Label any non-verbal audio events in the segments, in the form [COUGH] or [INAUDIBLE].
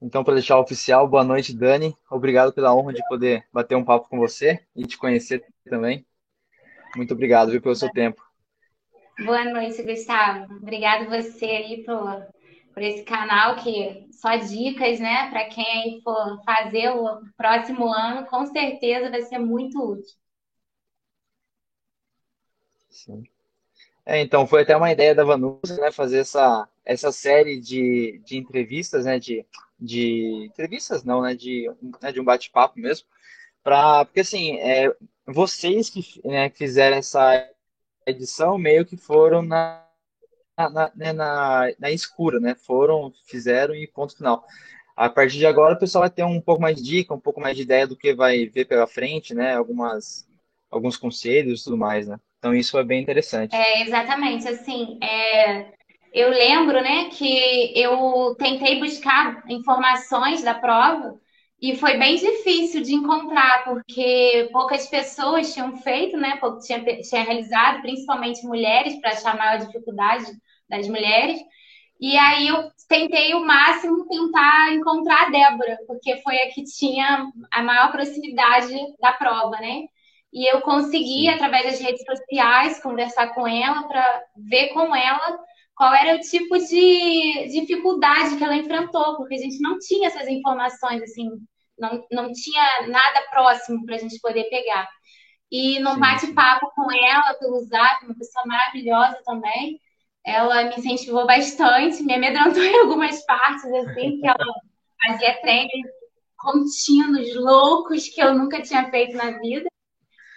Então, para deixar oficial, boa noite, Dani. Obrigado pela honra de poder bater um papo com você e te conhecer também. Muito obrigado viu, pelo seu tempo. Boa noite, Gustavo. Obrigado você aí por, por esse canal que só dicas, né? Para quem aí for fazer o próximo ano, com certeza vai ser muito útil. Sim. É, então, foi até uma ideia da Vanusa, né, fazer essa, essa série de, de entrevistas, né, de, de entrevistas não, né, de, né, de um bate-papo mesmo, pra, porque assim, é, vocês que né, fizeram essa edição meio que foram na, na, né, na, na, escura, né, foram, fizeram e ponto final. A partir de agora o pessoal vai ter um pouco mais de dica, um pouco mais de ideia do que vai ver pela frente, né, algumas, alguns conselhos e tudo mais, né. Então isso é bem interessante. É, exatamente, assim, é, eu lembro, né, que eu tentei buscar informações da prova e foi bem difícil de encontrar, porque poucas pessoas tinham feito, né, pouco tinha, tinha realizado, principalmente mulheres, para achar maior dificuldade das mulheres. E aí eu tentei o máximo tentar encontrar a Débora, porque foi a que tinha a maior proximidade da prova, né? E eu consegui, através das redes sociais, conversar com ela para ver com ela qual era o tipo de dificuldade que ela enfrentou, porque a gente não tinha essas informações, assim, não, não tinha nada próximo para a gente poder pegar. E num bate-papo com ela pelo Zap, uma pessoa maravilhosa também, ela me incentivou bastante, me amedrontou [LAUGHS] em algumas partes, assim, que ela fazia treinos contínuos, loucos, que eu nunca tinha feito na vida.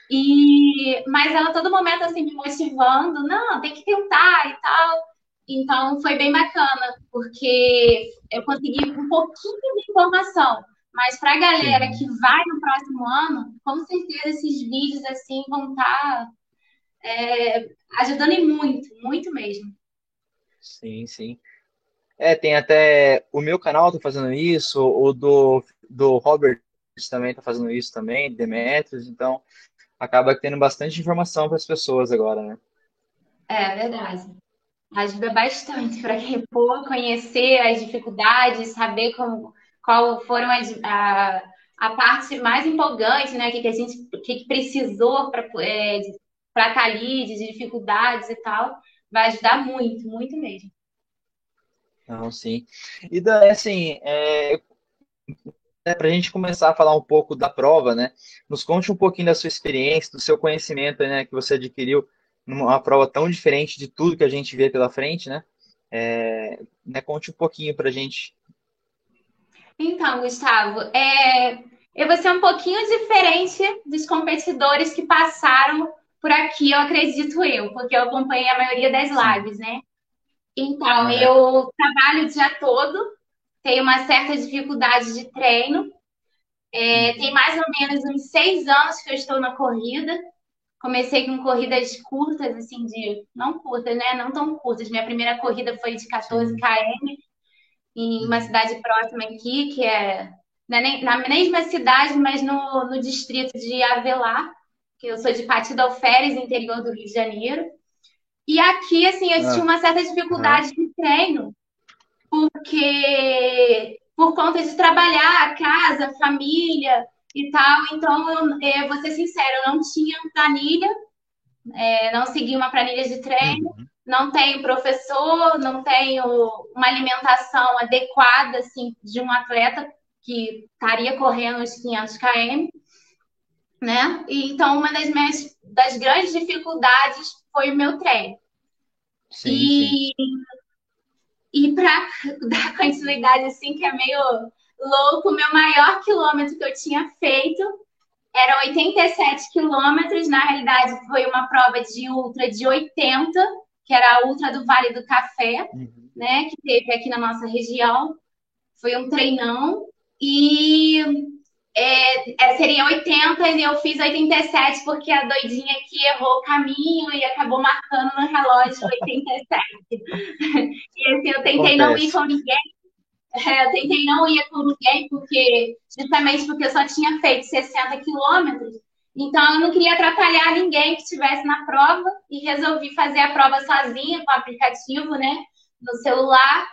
E, mas ela todo momento assim me motivando, não, tem que tentar e tal. Então foi bem bacana, porque eu consegui um pouquinho de informação. Mas para a galera Sim. que vai no próximo ano, com certeza esses vídeos assim vão estar tá, é, ajudando muito, muito mesmo. Sim, sim. É, tem até o meu canal tá fazendo isso, o do, do Robert também tá fazendo isso também, Demetrius, então acaba tendo bastante informação para as pessoas agora, né? É verdade. Ajuda bastante para quem for conhecer as dificuldades, saber como, qual foram as, a, a parte mais empolgante, né? O que, que a gente que, que precisou para é, estar tá ali, de dificuldades e tal. Vai ajudar muito, muito mesmo. Não, sim. E daí, assim, é, né, para a gente começar a falar um pouco da prova, né? Nos conte um pouquinho da sua experiência, do seu conhecimento, né, que você adquiriu numa prova tão diferente de tudo que a gente vê pela frente, né? É, né conte um pouquinho para a gente. Então, Gustavo, é, eu vou ser um pouquinho diferente dos competidores que passaram por aqui, eu acredito eu, porque eu acompanhei a maioria das lives, né? Então, é. eu trabalho o dia todo tenho uma certa dificuldade de treino. É, uhum. tem mais ou menos uns seis anos que eu estou na corrida. Comecei com corridas curtas, assim, de. Não curtas, né? Não tão curtas. Minha primeira corrida foi de 14 km em uma uhum. cidade próxima aqui, que é na mesma cidade, mas no, no distrito de Avelar, que eu sou de Partido Alferes, interior do Rio de Janeiro. E aqui, assim, eu ah. tinha uma certa dificuldade de treino, porque por conta de trabalhar, casa, família e tal, então eu, eu vou ser sincera, eu não tinha planilha, é, não segui uma planilha de treino, uhum. não tenho professor, não tenho uma alimentação adequada assim de um atleta que estaria correndo os 500 km, né? E, então uma das minhas das grandes dificuldades foi o meu treino. Sim, e sim. E para [LAUGHS] dar continuidade, assim, que é meio louco, meu maior quilômetro que eu tinha feito era 87 quilômetros. Na realidade, foi uma prova de ultra de 80, que era a ultra do Vale do Café, uhum. né? Que teve aqui na nossa região. Foi um treinão. E é, é, seria 80 e eu fiz 87 porque a doidinha aqui errou o caminho e acabou marcando no relógio [LAUGHS] 87. e assim, eu tentei Acontece. não ir com ninguém. É, eu tentei não ir com ninguém porque justamente porque eu só tinha feito 60 quilômetros. Então eu não queria atrapalhar ninguém que estivesse na prova e resolvi fazer a prova sozinha com o aplicativo, né, no celular.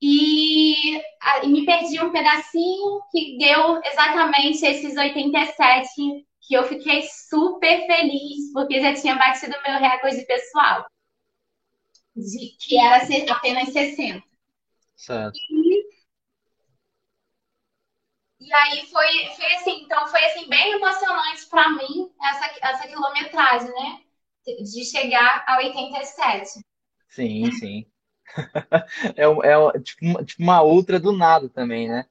E e, me perdi um pedacinho que deu exatamente esses 87 que eu fiquei super feliz, porque já tinha batido o meu recorde pessoal, de, que era apenas 60. Certo. E, e aí foi, foi assim, então foi assim, bem emocionante para mim essa, essa quilometragem, né? De chegar a 87. Sim, sim. É, é tipo, uma, tipo uma ultra do nada também, né?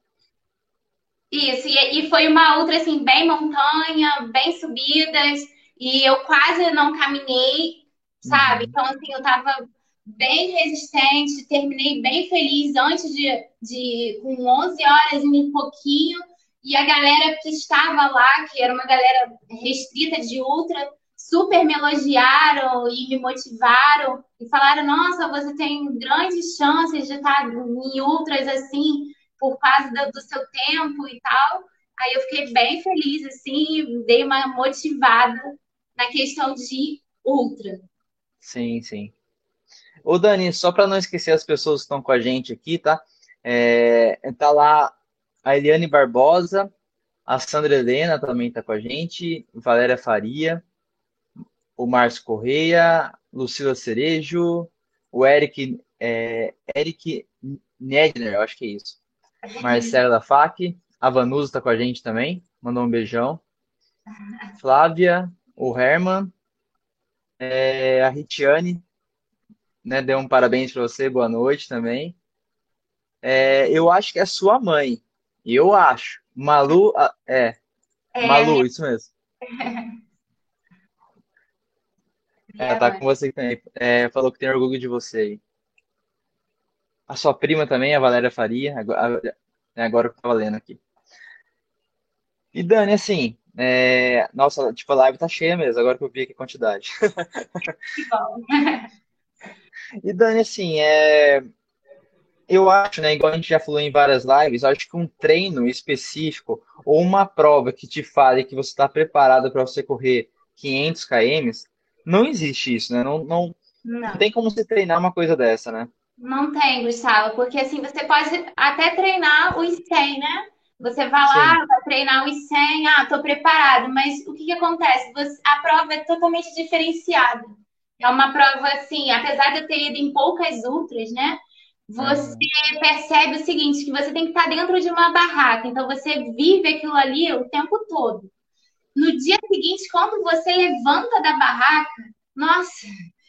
Isso, e, e foi uma ultra assim, bem montanha, bem subidas, e eu quase não caminhei, sabe? Uhum. Então, assim, eu tava bem resistente, terminei bem feliz antes de, de com 11 horas e um pouquinho, e a galera que estava lá, que era uma galera restrita de ultra, super me elogiaram e me motivaram e falaram: Nossa, você tem grandes chances de estar em ultras assim, por causa do, do seu tempo e tal. Aí eu fiquei bem feliz, assim, dei uma motivada na questão de ultra. Sim, sim. Ô Dani, só para não esquecer as pessoas que estão com a gente aqui, tá? É, tá lá a Eliane Barbosa, a Sandra Helena também está com a gente, Valéria Faria, o Márcio Correia, Lucila Cerejo, o Eric, é, Eric Nedner, eu acho que é isso. Marcela Fac, a Vanusa está com a gente também, mandou um beijão. Flávia, o Herman, é, a Ritiane, né, deu um parabéns para você, boa noite também. É, eu acho que é sua mãe, eu acho. Malu, é, é. Malu, isso mesmo. [LAUGHS] É, tá com você também. É, falou que tem orgulho de você aí. A sua prima também, a Valéria Faria, agora, agora que eu tava lendo aqui. E Dani, assim, é... nossa, tipo, a live tá cheia mesmo, agora que eu vi aqui a quantidade. Que [LAUGHS] bom. E Dani, assim, é... eu acho, né, igual a gente já falou em várias lives, acho que um treino específico ou uma prova que te fale que você está preparado para você correr 500 km, não existe isso, né? Não, não, não. não tem como você treinar uma coisa dessa, né? Não tem, Gustavo, porque assim, você pode até treinar os 100, né? Você vai lá, Sim. vai treinar os 100, ah, tô preparado, mas o que que acontece? Você, a prova é totalmente diferenciada. É uma prova assim, apesar de eu ter ido em poucas ultras, né? Você uhum. percebe o seguinte, que você tem que estar dentro de uma barraca, então você vive aquilo ali o tempo todo. No dia seguinte, quando você levanta da barraca, nossa,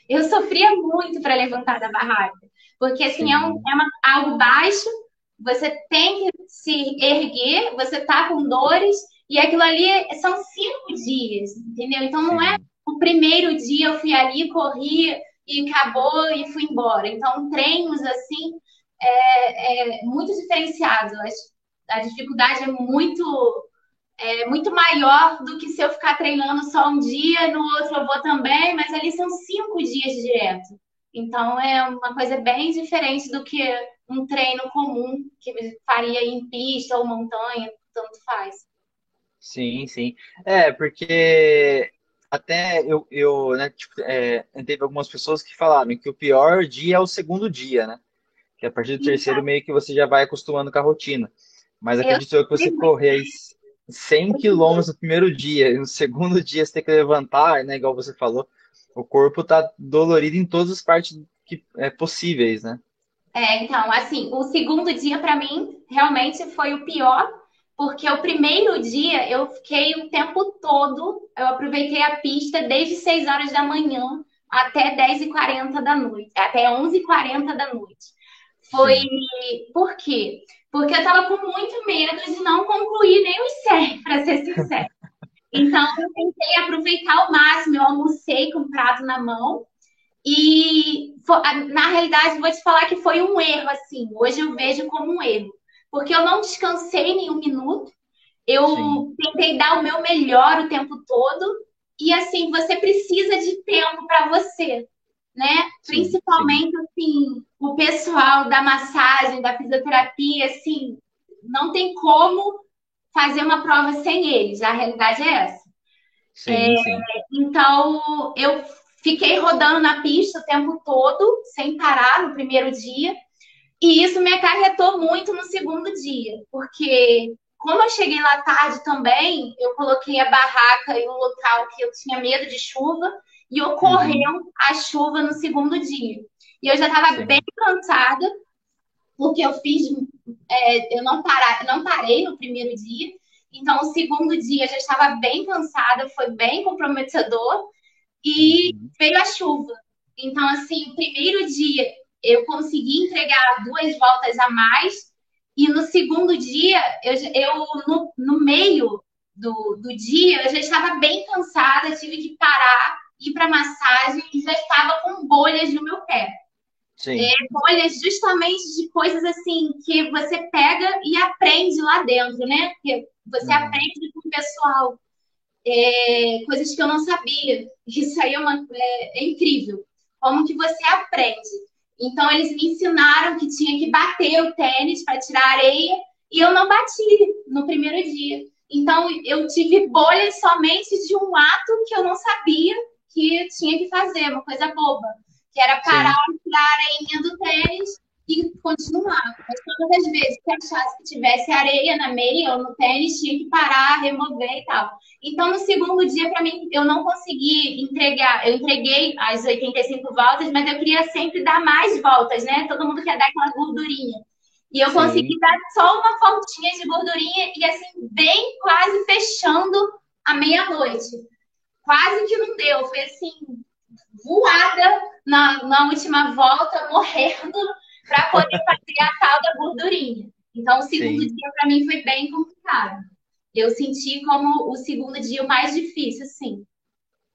eu sofria muito para levantar da barraca. Porque assim, é, um, é uma, algo baixo, você tem que se erguer, você tá com dores, e aquilo ali são cinco dias, entendeu? Então não é o primeiro dia eu fui ali, corri e acabou e fui embora. Então, treinos assim é, é muito diferenciados. A dificuldade é muito é muito maior do que se eu ficar treinando só um dia, no outro eu vou também, mas ali são cinco dias direto. Então é uma coisa bem diferente do que um treino comum que faria em pista ou montanha, tanto faz. Sim, sim. É, porque até eu, eu né, tipo, é, teve algumas pessoas que falaram que o pior dia é o segundo dia, né? Que a partir do terceiro meio que você já vai acostumando com a rotina. Mas acredito eu que você correr 100 quilômetros no primeiro dia, e no segundo [LAUGHS] dia você tem que levantar, né, igual você falou, o corpo tá dolorido em todas as partes que, é, possíveis, né? É, então, assim, o segundo dia para mim realmente foi o pior, porque o primeiro dia eu fiquei o tempo todo, eu aproveitei a pista desde 6 horas da manhã até 10h40 da noite, até 11h40 da noite. Foi. Sim. Por quê? Porque eu tava com muito medo de não concluir nem os 100, para ser sincero. Então, eu tentei aproveitar ao máximo. Eu almocei com o prato na mão. E, na realidade, vou te falar que foi um erro, assim. Hoje eu vejo como um erro. Porque eu não descansei nenhum minuto. Eu Sim. tentei dar o meu melhor o tempo todo. E, assim, você precisa de tempo para você né? Principalmente, sim. assim, o pessoal da massagem, da fisioterapia, assim, não tem como fazer uma prova sem eles. A realidade é essa. Sim, é, sim. Então, eu fiquei rodando na pista o tempo todo, sem parar no primeiro dia. E isso me acarretou muito no segundo dia, porque como eu cheguei lá tarde também, eu coloquei a barraca em um local que eu tinha medo de chuva e ocorreu uhum. a chuva no segundo dia. E eu já estava bem cansada, porque eu fiz, é, eu não, para, não parei no primeiro dia, então o segundo dia eu já estava bem cansada, foi bem comprometedor, e uhum. veio a chuva. Então, assim, o primeiro dia eu consegui entregar duas voltas a mais. E no segundo dia, eu, eu no, no meio do, do dia, eu já estava bem cansada, tive que parar, ir para massagem e já estava com bolhas no meu pé. É, bolhas justamente de coisas assim que você pega e aprende lá dentro, né? Que você uhum. aprende com o pessoal. É, coisas que eu não sabia. Isso aí é, uma, é, é incrível. Como que você aprende? Então, eles me ensinaram que tinha que bater o tênis para tirar a areia e eu não bati no primeiro dia. Então, eu tive bolhas somente de um ato que eu não sabia que tinha que fazer, uma coisa boba, que era parar, Sim. tirar a areinha do tênis e continuar. Mas todas as vezes que achasse que tivesse areia na meia ou no tênis, tinha que parar, remover e tal. Então, no segundo dia, para mim, eu não consegui entregar. Eu entreguei as 85 voltas, mas eu queria sempre dar mais voltas, né? Todo mundo quer dar aquela gordurinha. E eu Sim. consegui dar só uma voltinha de gordurinha e, assim, bem quase fechando a meia-noite. Quase que não deu. Foi, assim, voada na, na última volta, morrendo, para poder fazer a tal da gordurinha. Então, o segundo Sim. dia, para mim, foi bem complicado eu senti como o segundo dia o mais difícil, sim.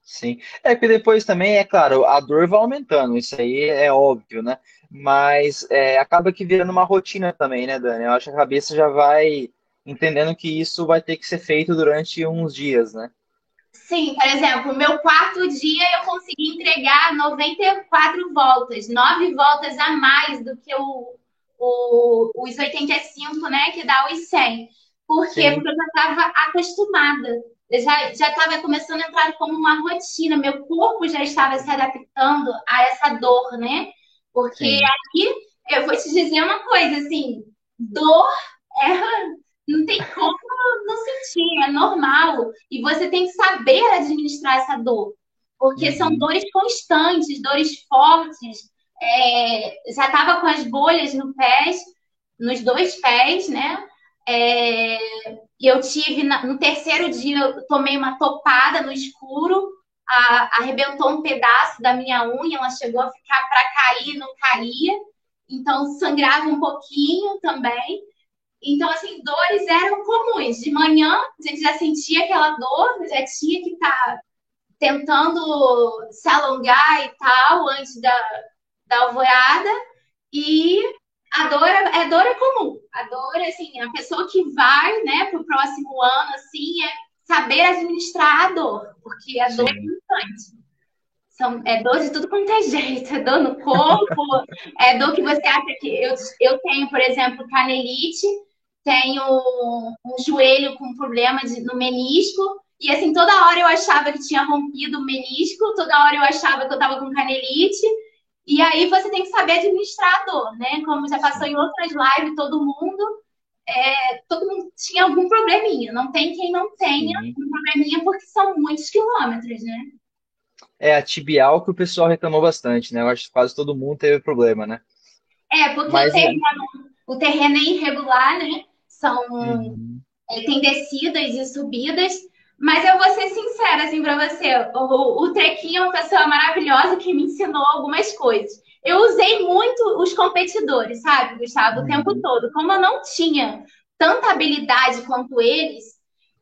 Sim. É que depois também, é claro, a dor vai aumentando, isso aí é óbvio, né? Mas é, acaba que virando uma rotina também, né, Dani? Eu acho que a cabeça já vai entendendo que isso vai ter que ser feito durante uns dias, né? Sim, por exemplo, meu quarto dia eu consegui entregar 94 voltas, 9 voltas a mais do que o, o, os 85, né, que dá os 100. Por quê? Sim. Porque eu já estava acostumada. Eu já estava começando a entrar como uma rotina. Meu corpo já estava se adaptando a essa dor, né? Porque Sim. aqui, eu vou te dizer uma coisa, assim, dor é, não tem como não sentir, é normal. E você tem que saber administrar essa dor. Porque uhum. são dores constantes, dores fortes. É, já estava com as bolhas no pés, nos dois pés, né? É, eu tive, no terceiro dia, eu tomei uma topada no escuro, a, arrebentou um pedaço da minha unha, ela chegou a ficar para cair, não caía, então sangrava um pouquinho também. Então, assim, dores eram comuns. De manhã, a gente já sentia aquela dor, já tinha que estar tá tentando se alongar e tal, antes da, da alvorada. E a dor é, é, dor é comum. A dor, assim, a pessoa que vai, né, pro próximo ano, assim, é saber administrar a dor, porque a Sim. dor é constante. São, é dor de tudo quanto é jeito, é dor no corpo, [LAUGHS] é dor que você acha que. Eu, eu tenho, por exemplo, canelite, tenho um joelho com problema de, no menisco, e assim, toda hora eu achava que tinha rompido o menisco, toda hora eu achava que eu tava com canelite, e aí você tem que saber administrar a dor, né? Como já passou em outras lives, todo mundo, é, todo mundo tinha algum probleminha. Não tem quem não tenha uhum. um probleminha, porque são muitos quilômetros, né? É a tibial que o pessoal reclamou bastante, né? Eu acho que quase todo mundo teve problema, né? É, porque Mas, o, terreno, é... o terreno é irregular, né? São, uhum. é, tem descidas e subidas. Mas eu vou ser sincera, assim, pra você. O, o Trequinho é uma pessoa maravilhosa que me ensinou algumas coisas. Eu usei muito os competidores, sabe, Gustavo, o tempo uhum. todo. Como eu não tinha tanta habilidade quanto eles,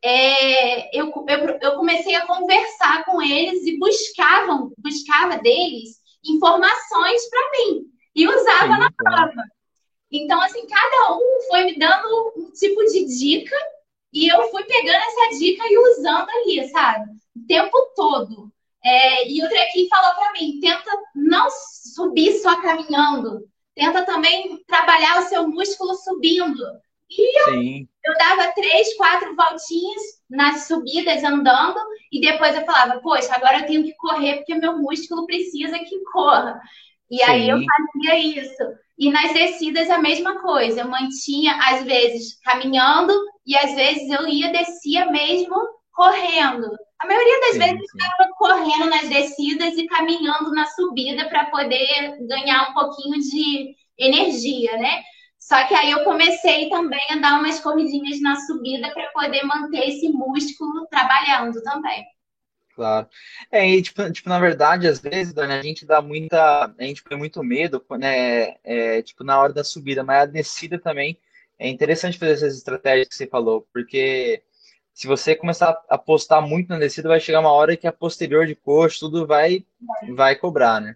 é, eu, eu, eu, comecei a conversar com eles e buscavam, buscava deles informações para mim e usava Sim, na prova. Então, assim, cada um foi me dando um tipo de dica e eu fui pegando essa dica e usando ali, sabe? O tempo todo. É, e o Trequim falou para mim: tenta não subir só caminhando, tenta também trabalhar o seu músculo subindo. E eu, eu dava três, quatro voltinhas nas subidas andando, e depois eu falava: poxa, agora eu tenho que correr porque meu músculo precisa que corra. E Sim. aí eu fazia isso. E nas descidas a mesma coisa. Eu mantinha, às vezes, caminhando e às vezes eu ia, descia mesmo correndo. A maioria das sim, vezes eu estava correndo nas descidas e caminhando na subida para poder ganhar um pouquinho de energia, né? Só que aí eu comecei também a dar umas corridinhas na subida para poder manter esse músculo trabalhando também. Claro. É, e, tipo, tipo, na verdade, às vezes, Dani, a gente dá muita. A gente põe muito medo, né? É, tipo, na hora da subida, mas a descida também é interessante fazer essas estratégias que você falou, porque se você começar a apostar muito na descida, vai chegar uma hora que a posterior de coxo, tudo vai, vai cobrar, né?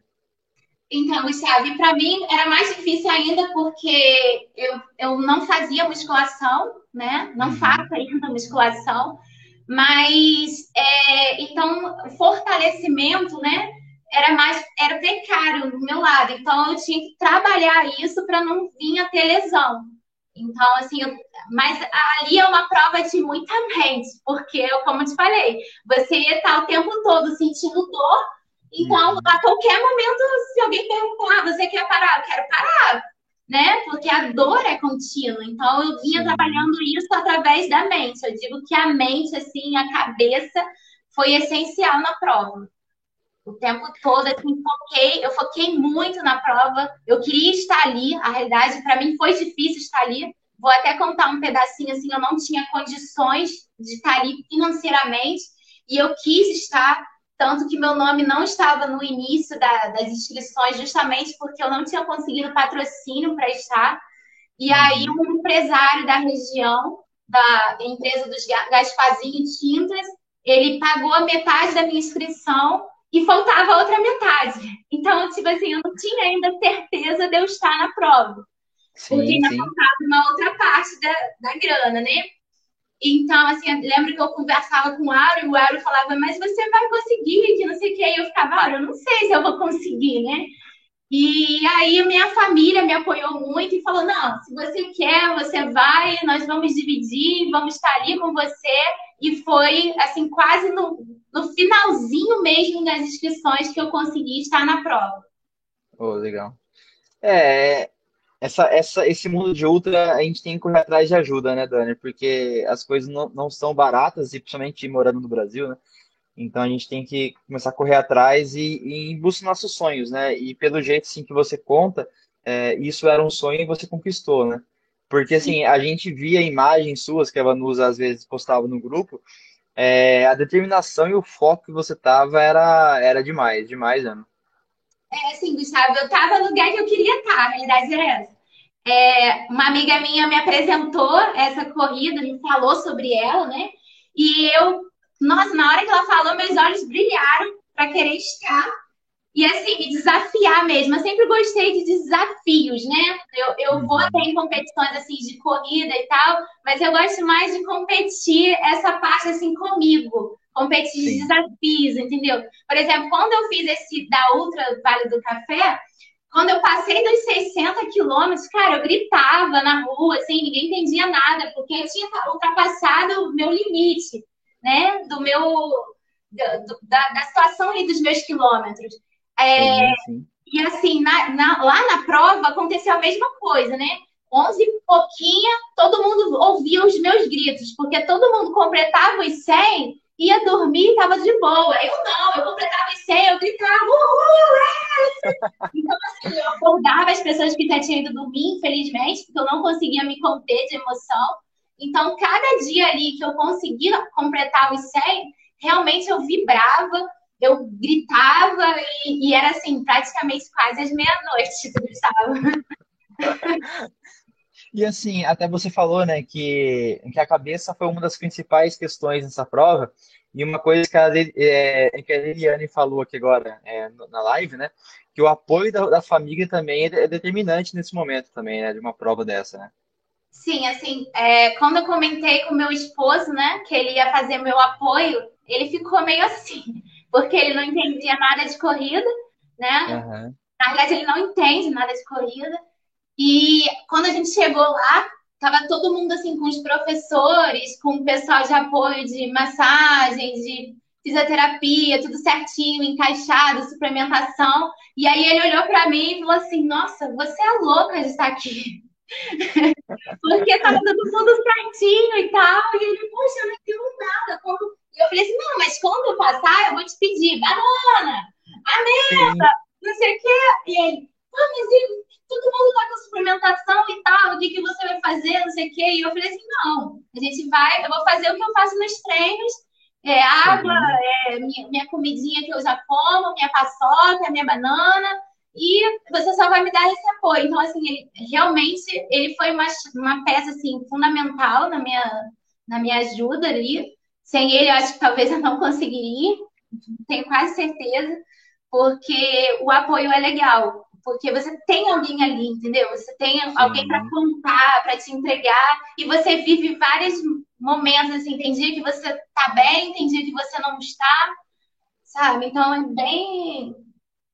Então, Gustavo, para mim era mais difícil ainda porque eu, eu não fazia musculação, né? Não uhum. faço ainda musculação. Mas, é, então, fortalecimento, né? Era mais, era precário do meu lado. Então, eu tinha que trabalhar isso para não vir a ter lesão. Então, assim, eu, mas ali é uma prova de muita mente, porque, como eu te falei, você ia estar o tempo todo sentindo dor. Então, uhum. a qualquer momento, se alguém perguntar, ah, você quer parar? Eu quero parar né? Porque a dor é contínua. Então, eu vinha trabalhando isso através da mente. Eu digo que a mente, assim, a cabeça foi essencial na prova. O tempo todo, assim, foquei, eu foquei muito na prova. Eu queria estar ali. A realidade, para mim, foi difícil estar ali. Vou até contar um pedacinho, assim, eu não tinha condições de estar ali financeiramente. E eu quis estar tanto que meu nome não estava no início da, das inscrições, justamente porque eu não tinha conseguido patrocínio para estar. E uhum. aí, um empresário da região, da empresa dos Gaspazinho Tintas, ele pagou a metade da minha inscrição e faltava a outra metade. Então, tipo assim, eu não tinha ainda certeza de eu estar na prova. Sim, porque ainda faltava uma outra parte da, da grana, né? Então, assim, lembro que eu conversava com o Aro e o Aro falava, mas você vai conseguir, que não sei o que. E eu ficava, Aro, eu não sei se eu vou conseguir, né? E aí minha família me apoiou muito e falou, não, se você quer, você vai, nós vamos dividir, vamos estar ali com você. E foi, assim, quase no, no finalzinho mesmo das inscrições que eu consegui estar na prova. Oh, legal. É, essa, essa, esse mundo de ultra, a gente tem que correr atrás de ajuda, né, Dani? Porque as coisas não, não são baratas, e principalmente morando no Brasil, né? Então a gente tem que começar a correr atrás e, e em busca dos nossos sonhos, né? E pelo jeito assim, que você conta, é, isso era um sonho e você conquistou, né? Porque assim, a gente via imagens suas que a Vanusa às vezes postava no grupo, é, a determinação e o foco que você tava era, era demais, demais, Ana. É assim, Gustavo, eu estava no lugar que eu queria estar, a realidade é essa. É, uma amiga minha me apresentou essa corrida, me falou sobre ela, né? E eu, nossa, na hora que ela falou, meus olhos brilharam para querer estar e assim, me desafiar mesmo. Eu sempre gostei de desafios, né? Eu, eu vou até em competições assim de corrida e tal, mas eu gosto mais de competir essa parte assim comigo competir de desafios, entendeu? Por exemplo, quando eu fiz esse da Ultra Vale do Café, quando eu passei dos 60 quilômetros, cara, eu gritava na rua, assim, ninguém entendia nada, porque eu tinha ultrapassado o meu limite, né? Do meu. Do, da, da, situação ali dos meus quilômetros. É, sim, sim. E assim, na, na, lá na prova aconteceu a mesma coisa, né? 11 e pouquinha, todo mundo ouvia os meus gritos, porque todo mundo completava os 100 ia dormir e tava de boa. Eu não, eu completava em 100, eu gritava, uhul! É! Então, assim, eu acordava as pessoas que já tinham ido dormir, infelizmente, porque eu não conseguia me conter de emoção. Então, cada dia ali que eu conseguia completar os 100, realmente eu vibrava, eu gritava e, e era, assim, praticamente quase as meia-noite, tu estava. [LAUGHS] E assim, até você falou, né, que, que a cabeça foi uma das principais questões nessa prova. E uma coisa que a, é, que a Liliane falou aqui agora é, na live, né, que o apoio da, da família também é, é determinante nesse momento também, né, de uma prova dessa, né? Sim, assim, é, quando eu comentei com meu esposo, né, que ele ia fazer meu apoio, ele ficou meio assim, porque ele não entendia nada de corrida, né? Uhum. Na verdade, ele não entende nada de corrida. E quando a gente chegou lá, tava todo mundo assim com os professores, com o pessoal de apoio de massagem, de fisioterapia, tudo certinho, encaixado, suplementação. E aí ele olhou para mim e falou assim: Nossa, você é louca de estar aqui. [LAUGHS] Porque tava dando tudo certinho e tal. E ele, poxa, eu não entendo nada. E eu falei assim: Não, mas quando eu passar, eu vou te pedir banana, ameba, não sei o quê. E ele, ah, mas ele, todo mundo tá com suplementação e tal, o que, que você vai fazer, não sei o quê. E eu falei assim: Não, a gente vai, eu vou fazer o que eu faço nos treinos é água, é minha, minha, comidinha que eu já como, minha paçoca, minha banana, e você só vai me dar esse apoio. Então, assim, ele, realmente, ele foi uma, uma peça, assim, fundamental na minha, na minha ajuda ali. Sem ele, eu acho que talvez eu não conseguiria, tenho quase certeza, porque o apoio é legal. Porque você tem alguém ali, entendeu? Você tem Sim. alguém para contar, para te entregar, e você vive várias momentos, assim, tem dia que você tá bem, tem dia que você não está, sabe? Então é bem.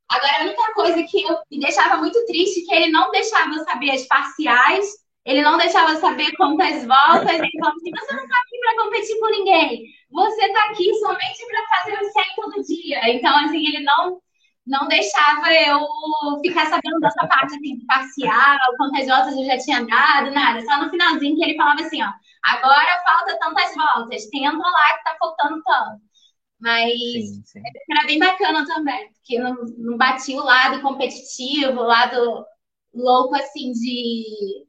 Agora, a única coisa que eu me deixava muito triste é que ele não deixava eu saber as parciais, ele não deixava eu saber quantas voltas, ele falava assim: você não tá aqui para competir com ninguém, você tá aqui somente para fazer o 100 todo dia. Então, assim, ele não não deixava eu ficar sabendo dessa parte assim, de parcial, quantas voltas eu já tinha dado, nada. Só no finalzinho que ele falava assim, ó, agora falta tantas voltas, tenta lá que tá faltando tanto. Mas sim, sim. era bem bacana também, porque não, não batia o lado competitivo, o lado louco assim de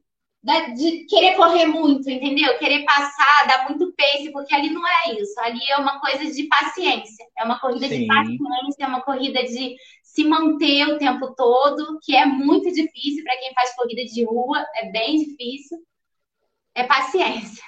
de querer correr muito, entendeu? Querer passar, dar muito pace, porque ali não é isso. Ali é uma coisa de paciência. É uma corrida Sim. de paciência, é uma corrida de se manter o tempo todo, que é muito difícil para quem faz corrida de rua, é bem difícil. É paciência.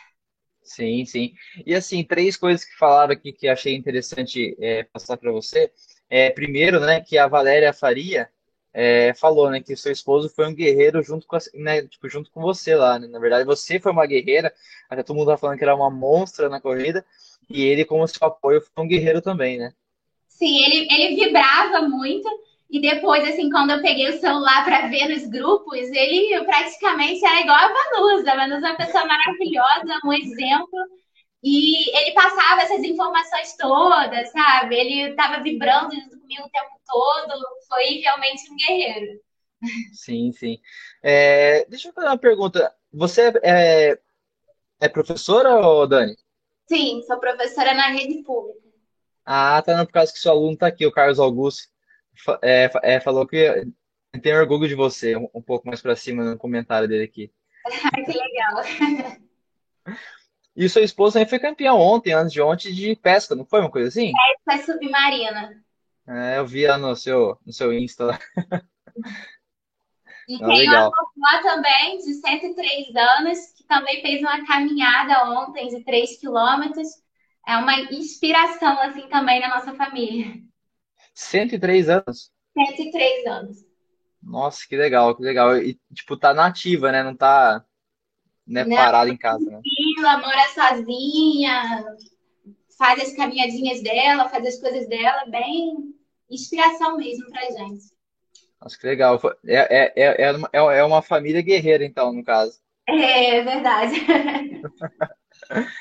Sim, sim. E assim, três coisas que falaram aqui que achei interessante é, passar para você. É, primeiro, né, que a Valéria Faria, é, falou, né, que seu esposo foi um guerreiro junto com, a, né, tipo, junto com você lá, né? Na verdade, você foi uma guerreira, até todo mundo tá falando que era uma monstra na corrida, e ele, como seu apoio, foi um guerreiro também, né? Sim, ele, ele vibrava muito, e depois, assim, quando eu peguei o celular para ver nos grupos, ele praticamente era igual a Vanusa. A Vanusa é uma pessoa maravilhosa, um exemplo. E ele passava essas informações todas, sabe? Ele estava vibrando junto comigo o tempo todo. Foi realmente um guerreiro. Sim, sim. É, deixa eu fazer uma pergunta. Você é, é professora, ou Dani? Sim, sou professora na rede pública. Ah, tá. Não, por causa que seu aluno está aqui, o Carlos Augusto, é, é, falou que tem orgulho de você, um, um pouco mais para cima no comentário dele aqui. [LAUGHS] que legal. [LAUGHS] E seu esposo também foi campeão ontem, antes de ontem, de pesca, não foi uma coisa assim? Pesca submarina. É, eu vi lá no seu, no seu Insta. E ah, tem legal. uma lá também, de 103 anos, que também fez uma caminhada ontem de 3 quilômetros. É uma inspiração, assim, também na nossa família. 103 anos? 103 anos. Nossa, que legal, que legal. E, tipo, tá nativa, né? Não tá né, Não, parada em casa, né? Ela mora sozinha, faz as caminhadinhas dela, faz as coisas dela, bem inspiração mesmo pra gente. Nossa, que legal. É, é, é, uma, é uma família guerreira, então, no caso. É, verdade. [LAUGHS]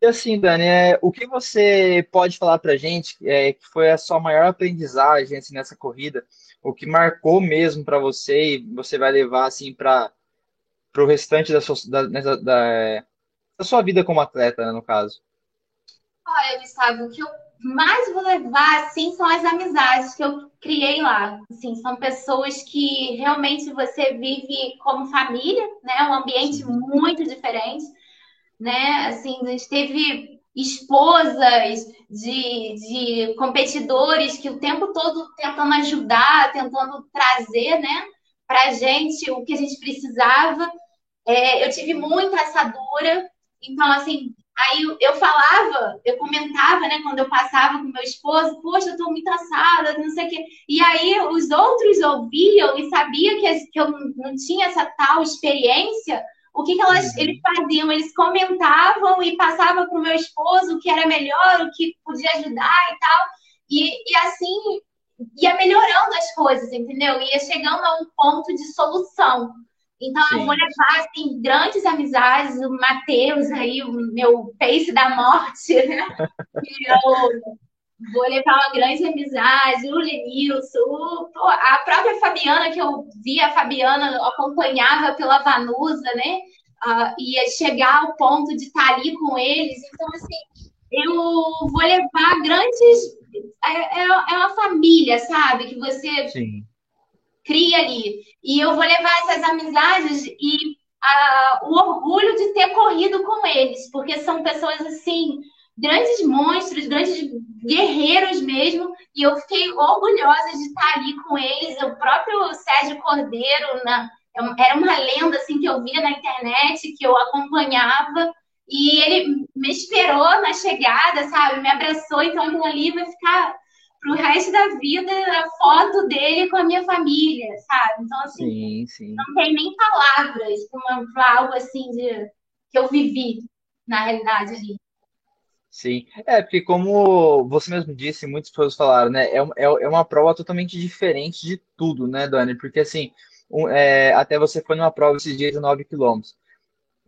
E assim, Dani, é, o que você pode falar pra gente é, que foi a sua maior aprendizagem assim, nessa corrida? O que marcou mesmo para você e você vai levar assim para para o restante da sua, da, da, da, sua vida como atleta, né, no caso? Olha, Gustavo, o que eu mais vou levar, assim, são as amizades que eu criei lá. Assim, são pessoas que realmente você vive como família, né? Um ambiente muito diferente, né? Assim, a gente teve esposas de, de competidores que o tempo todo tentando ajudar, tentando trazer, né? Pra gente o que a gente precisava. É, eu tive muita assadura, então, assim, aí eu, falava, eu comentava, né, quando eu passava com meu esposo, poxa, eu tô muito assada, não sei o quê. E aí os outros ouviam e sabiam que, que eu não tinha essa tal experiência. O que, que elas, uhum. eles faziam? Eles comentavam e passavam para o meu esposo o que era melhor, o que podia ajudar e tal. E, e assim, ia melhorando as coisas, entendeu? Ia chegando a um ponto de solução. Então, Sim. eu vou levar, assim, grandes amizades, o Matheus aí, o meu pace da morte, né? [LAUGHS] vou levar uma grande amizade, o Lenilson, a própria Fabiana, que eu vi a Fabiana, acompanhava pela Vanusa, né? Uh, ia chegar ao ponto de estar ali com eles. Então, assim, eu vou levar grandes. É, é, é uma família, sabe? Que você Sim. Cria ali. E eu vou levar essas amizades e uh, o orgulho de ter corrido com eles, porque são pessoas assim grandes monstros, grandes guerreiros mesmo, e eu fiquei orgulhosa de estar ali com eles. O próprio Sérgio Cordeiro na, era uma lenda assim que eu via na internet, que eu acompanhava, e ele me esperou na chegada, sabe? Me abraçou, então aquilo ali vai ficar pro resto da vida a foto dele com a minha família, sabe? Então, assim, sim, sim. não tem nem palavras para algo assim de, que eu vivi, na realidade, ali. Sim, é, porque como você mesmo disse, muitas pessoas falaram, né? É, é, é uma prova totalmente diferente de tudo, né, Dani? Porque assim, um, é, até você foi numa prova esses dias de 9 quilômetros.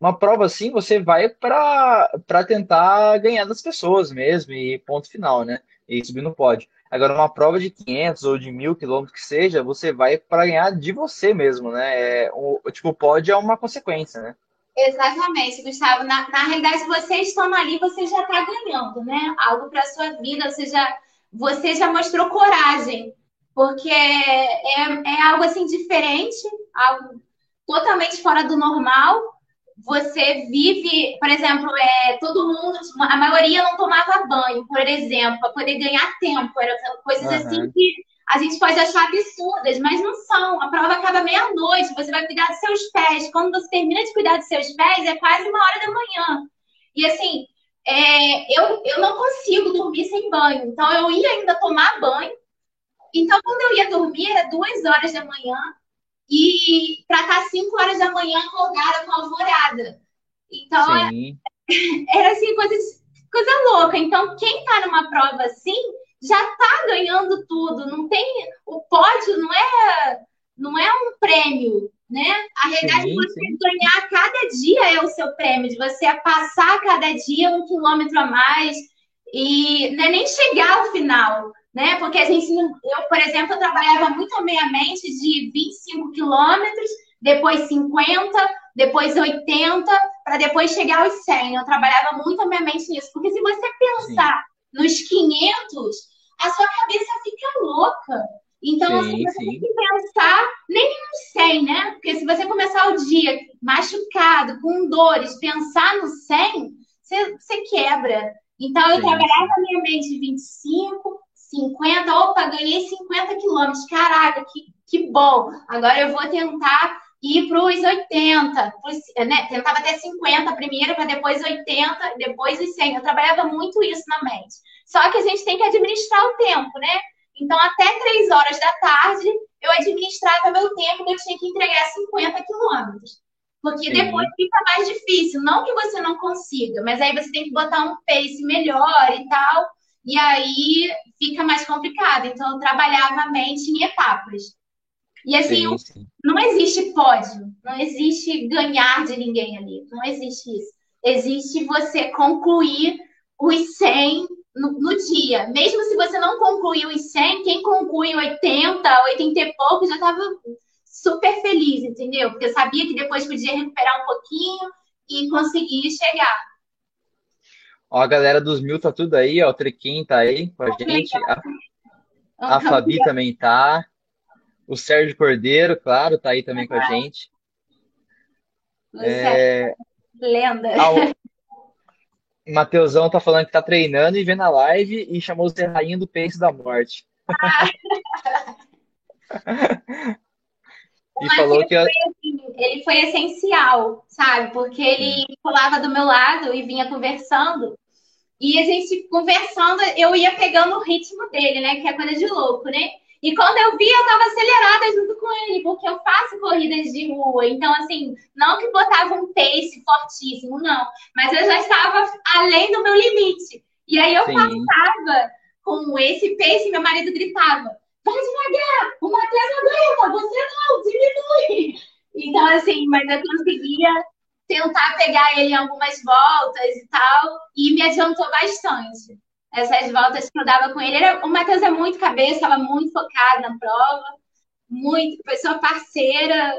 Uma prova assim, você vai para tentar ganhar das pessoas mesmo, e ponto final, né? E subir no pódio. Agora, uma prova de 500 ou de 1000 quilômetros que seja, você vai para ganhar de você mesmo, né? É, o, tipo, pódio é uma consequência, né? Exatamente, Gustavo. Na, na realidade, você estando ali, você já está ganhando, né? Algo para sua vida, você já, você já mostrou coragem, porque é, é algo assim diferente, algo totalmente fora do normal. Você vive, por exemplo, é, todo mundo, a maioria não tomava banho, por exemplo, para poder ganhar tempo. Era coisas uhum. assim que a gente pode achar absurdas, mas não são. A prova acaba meia-noite, você vai cuidar dos seus pés. Quando você termina de cuidar dos seus pés, é quase uma hora da manhã. E assim, é, eu, eu não consigo dormir sem banho. Então, eu ia ainda tomar banho. Então, quando eu ia dormir, era duas horas da manhã. E para estar cinco horas da manhã acordada com alvorada. Então, é, [LAUGHS] era assim, coisa, coisa louca. Então, quem está numa prova assim já está ganhando tudo. Não tem o pódio não é não é um prêmio, né? A realidade sim, é você sim. ganhar cada dia é o seu prêmio, de você passar cada dia um quilômetro a mais e não é nem chegar ao final, né? Porque a gente, eu, por exemplo, eu trabalhava muito a meia mente de 25 quilômetros, depois 50, depois 80, para depois chegar aos 100. Eu trabalhava muito a minha mente nisso, porque se você pensar sim nos 500, a sua cabeça fica louca. Então, sim, assim, você sim. tem que pensar nem no 100, né? Porque se você começar o dia machucado, com dores, pensar no 100, você, você quebra. Então, eu trabalhava na minha mente 25, 50, opa, ganhei 50 quilômetros. Caraca, que, que bom. Agora eu vou tentar ir para os 80, né? tentava até 50 primeiro, para depois 80, depois os 100. Eu trabalhava muito isso na mente. Só que a gente tem que administrar o tempo, né? Então, até 3 horas da tarde, eu administrava meu tempo que eu tinha que entregar 50 quilômetros. Porque Sim. depois fica mais difícil. Não que você não consiga, mas aí você tem que botar um pace melhor e tal. E aí fica mais complicado. Então, eu trabalhava a mente em etapas. E assim, sim, sim. não existe pódio, não existe ganhar de ninguém ali, não existe isso. Existe você concluir os 100 no, no, dia. Mesmo se você não concluiu os 100, quem conclui 80, 80 e pouco já estava super feliz, entendeu? Porque eu sabia que depois podia recuperar um pouquinho e conseguir chegar. Ó, a galera dos mil tá tudo aí, ó. O Trequim tá aí com a gente. A, a Fabi também tá. O Sérgio Cordeiro, claro, tá aí também com a gente. É... Lenda. Ah, o [LAUGHS] Mateusão tá falando que tá treinando e vendo a live e chamou o Rainha do Pace da Morte. [LAUGHS] [LAUGHS] e falou que. Foi, assim, ele foi essencial, sabe? Porque ele colava do meu lado e vinha conversando. E a gente conversando, eu ia pegando o ritmo dele, né? Que é coisa de louco, né? E quando eu vi, eu estava acelerada junto com ele, porque eu faço corridas de rua. Então, assim, não que botava um pace fortíssimo, não. Mas eu já estava além do meu limite. E aí eu Sim. passava com esse pace, meu marido gritava: vai devagar, o Matheus aguenta, você não, diminui. Então, assim, mas eu conseguia tentar pegar ele em algumas voltas e tal, e me adiantou bastante. essas voltas que eu dava com ele. Era, o Matheus é muito cabeça, estava muito focado na prova, muito, pessoa parceira,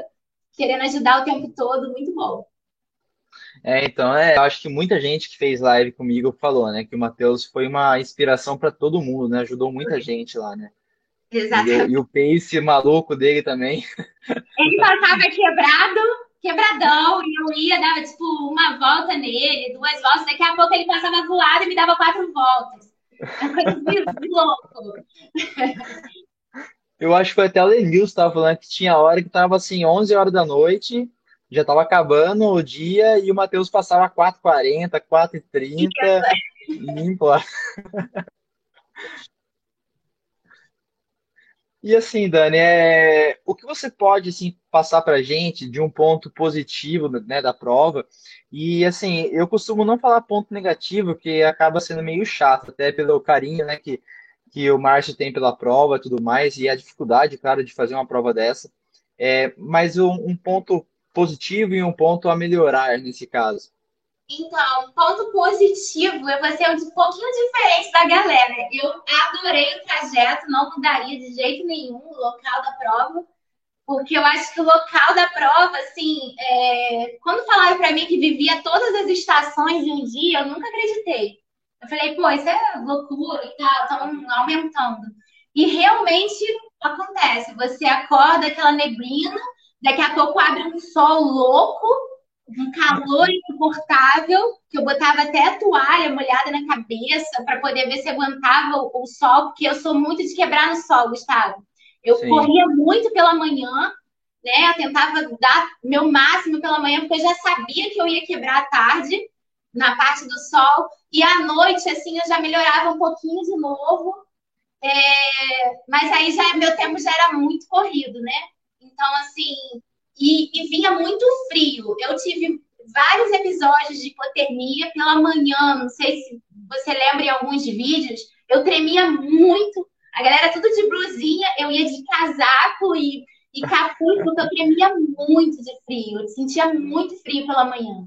querendo ajudar o tempo todo, muito bom. É, então, é, eu acho que muita gente que fez live comigo falou, né, que o Matheus foi uma inspiração para todo mundo, né, ajudou muita gente lá, né. Exatamente. E, e o pace maluco dele também. Ele passava quebrado, quebradão, e eu ia, dava tipo uma volta nele, duas voltas, daqui a pouco ele passava voado e me dava quatro voltas. De louco. Eu acho que foi até o que estava falando que tinha hora que tava assim, 11 horas da noite, já estava acabando o dia e o Matheus passava 4h40, 4h30, limpo. E assim, Dani, é... o que você pode assim, passar para a gente de um ponto positivo né, da prova? E assim, eu costumo não falar ponto negativo, que acaba sendo meio chato, até pelo carinho né, que, que o Márcio tem pela prova e tudo mais, e a dificuldade, claro, de fazer uma prova dessa. É, mas um, um ponto positivo e um ponto a melhorar nesse caso. Então, ponto positivo, eu vou ser um pouquinho diferente da galera. Eu adorei o trajeto, não mudaria de jeito nenhum o local da prova, porque eu acho que o local da prova, assim, é... quando falaram para mim que vivia todas as estações em um dia, eu nunca acreditei. Eu falei, pô, isso é loucura e tal, estão aumentando. E realmente acontece. Você acorda aquela neblina, daqui a pouco abre um sol louco, um calor insuportável, que eu botava até a toalha molhada na cabeça para poder ver se aguentava o, sol, porque eu sou muito de quebrar no sol, Gustavo. Eu Sim. corria muito pela manhã, né? Eu tentava dar meu máximo pela manhã, porque eu já sabia que eu ia quebrar à tarde, na parte do sol, e à noite, assim, eu já melhorava um pouquinho de novo. É... Mas aí já meu tempo já era muito corrido, né? Então, assim, e, e vinha muito frio. Eu tive vários episódios de hipotermia pela manhã, não sei se você lembra em alguns vídeos, eu tremia muito. A galera tudo de blusinha, eu ia de casaco e, e capuz, porque eu tremia muito de frio. Eu sentia muito frio pela manhã.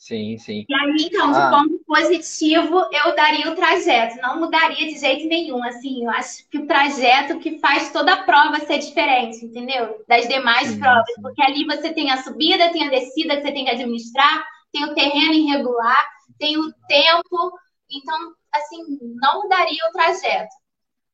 Sim, sim. E aí, então, de ah. ponto positivo, eu daria o trajeto. Não mudaria de jeito nenhum. Assim, eu acho que o trajeto que faz toda a prova ser diferente, entendeu? Das demais sim, provas. Sim. Porque ali você tem a subida, tem a descida que você tem que administrar, tem o terreno irregular, tem o tempo. Então, assim, não mudaria o trajeto.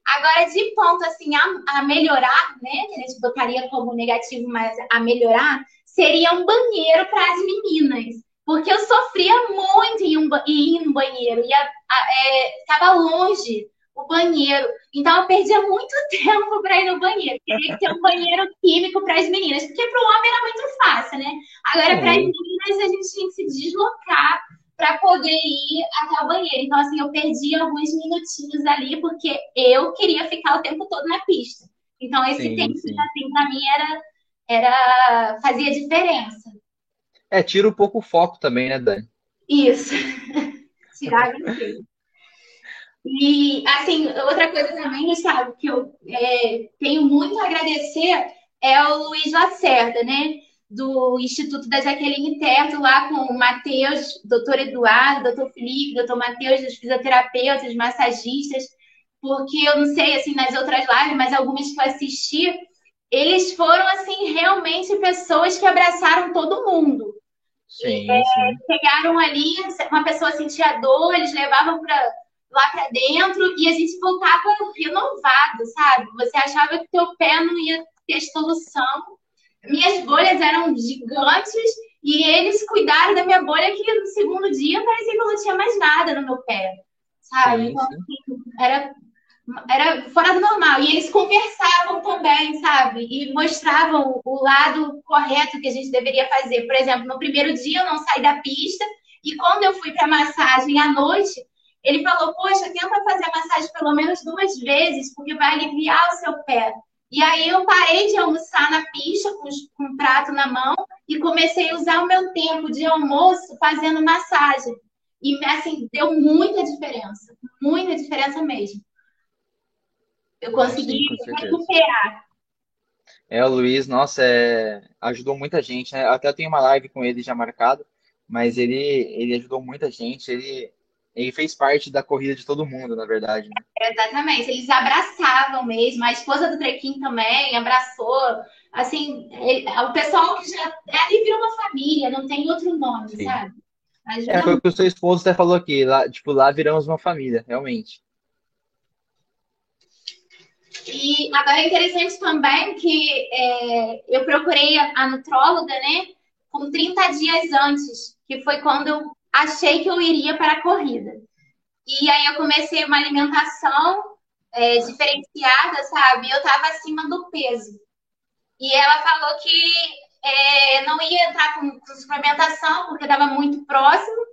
Agora, de ponto, assim, a, a melhorar, né? Que a gente botaria como negativo, mas a melhorar, seria um banheiro para as meninas porque eu sofria muito em, um, em ir no banheiro, é, estava longe o banheiro. Então eu perdia muito [LAUGHS] tempo para ir no banheiro. Queria ter um banheiro químico para as meninas, porque para o homem era muito fácil, né? Agora, para as meninas, a gente tinha que se deslocar para poder ir até o banheiro. Então, assim, eu perdi alguns minutinhos ali, porque eu queria ficar o tempo todo na pista. Então, esse sim, tempo, sim. assim, para mim era, era fazia diferença. É, tira um pouco o foco também, né, Dani? Isso. [LAUGHS] Tirar E, assim, outra coisa também, Gustavo, que eu é, tenho muito a agradecer é o Luiz Lacerda, né? Do Instituto da Jaqueline Terto, lá com o Matheus, doutor Eduardo, doutor Felipe, doutor Matheus, os fisioterapeutas, massagistas, porque eu não sei, assim, nas outras lives, mas algumas que eu assisti, eles foram, assim, realmente pessoas que abraçaram todo mundo. Sim, é, sim. Chegaram ali, uma pessoa sentia dor, eles levavam para lá para dentro e a gente voltava renovado, sabe? Você achava que teu pé não ia ter solução. Minhas bolhas eram gigantes e eles cuidaram da minha bolha que no segundo dia parecia que eu não tinha mais nada no meu pé, sabe? Sim, então, assim, era era fora do normal. E eles conversavam também, sabe? E mostravam o lado correto que a gente deveria fazer. Por exemplo, no primeiro dia eu não saí da pista, e quando eu fui para massagem à noite, ele falou: Poxa, tenta fazer a massagem pelo menos duas vezes, porque vai aliviar o seu pé. E aí eu parei de almoçar na pista com, com um prato na mão e comecei a usar o meu tempo de almoço fazendo massagem. E assim, deu muita diferença, muita diferença mesmo. Eu consegui Sim, recuperar. É, o Luiz, nossa, é... ajudou muita gente, né? Até tenho uma live com ele já marcado, mas ele, ele ajudou muita gente. Ele, ele fez parte da corrida de todo mundo, na verdade. Né? Exatamente, eles abraçavam mesmo. A esposa do Trequim também abraçou. Assim, ele, o pessoal que já. Ali virou uma família, não tem outro nome, Sim. sabe? Mas, é, foi o que o seu esposo até falou aqui. Lá, tipo, lá viramos uma família, realmente. E agora é interessante também que é, eu procurei a, a nutróloga, né? Com 30 dias antes, que foi quando eu achei que eu iria para a corrida. E aí eu comecei uma alimentação é, diferenciada, sabe? Eu estava acima do peso. E ela falou que é, não ia entrar com, com suplementação, porque estava muito próximo,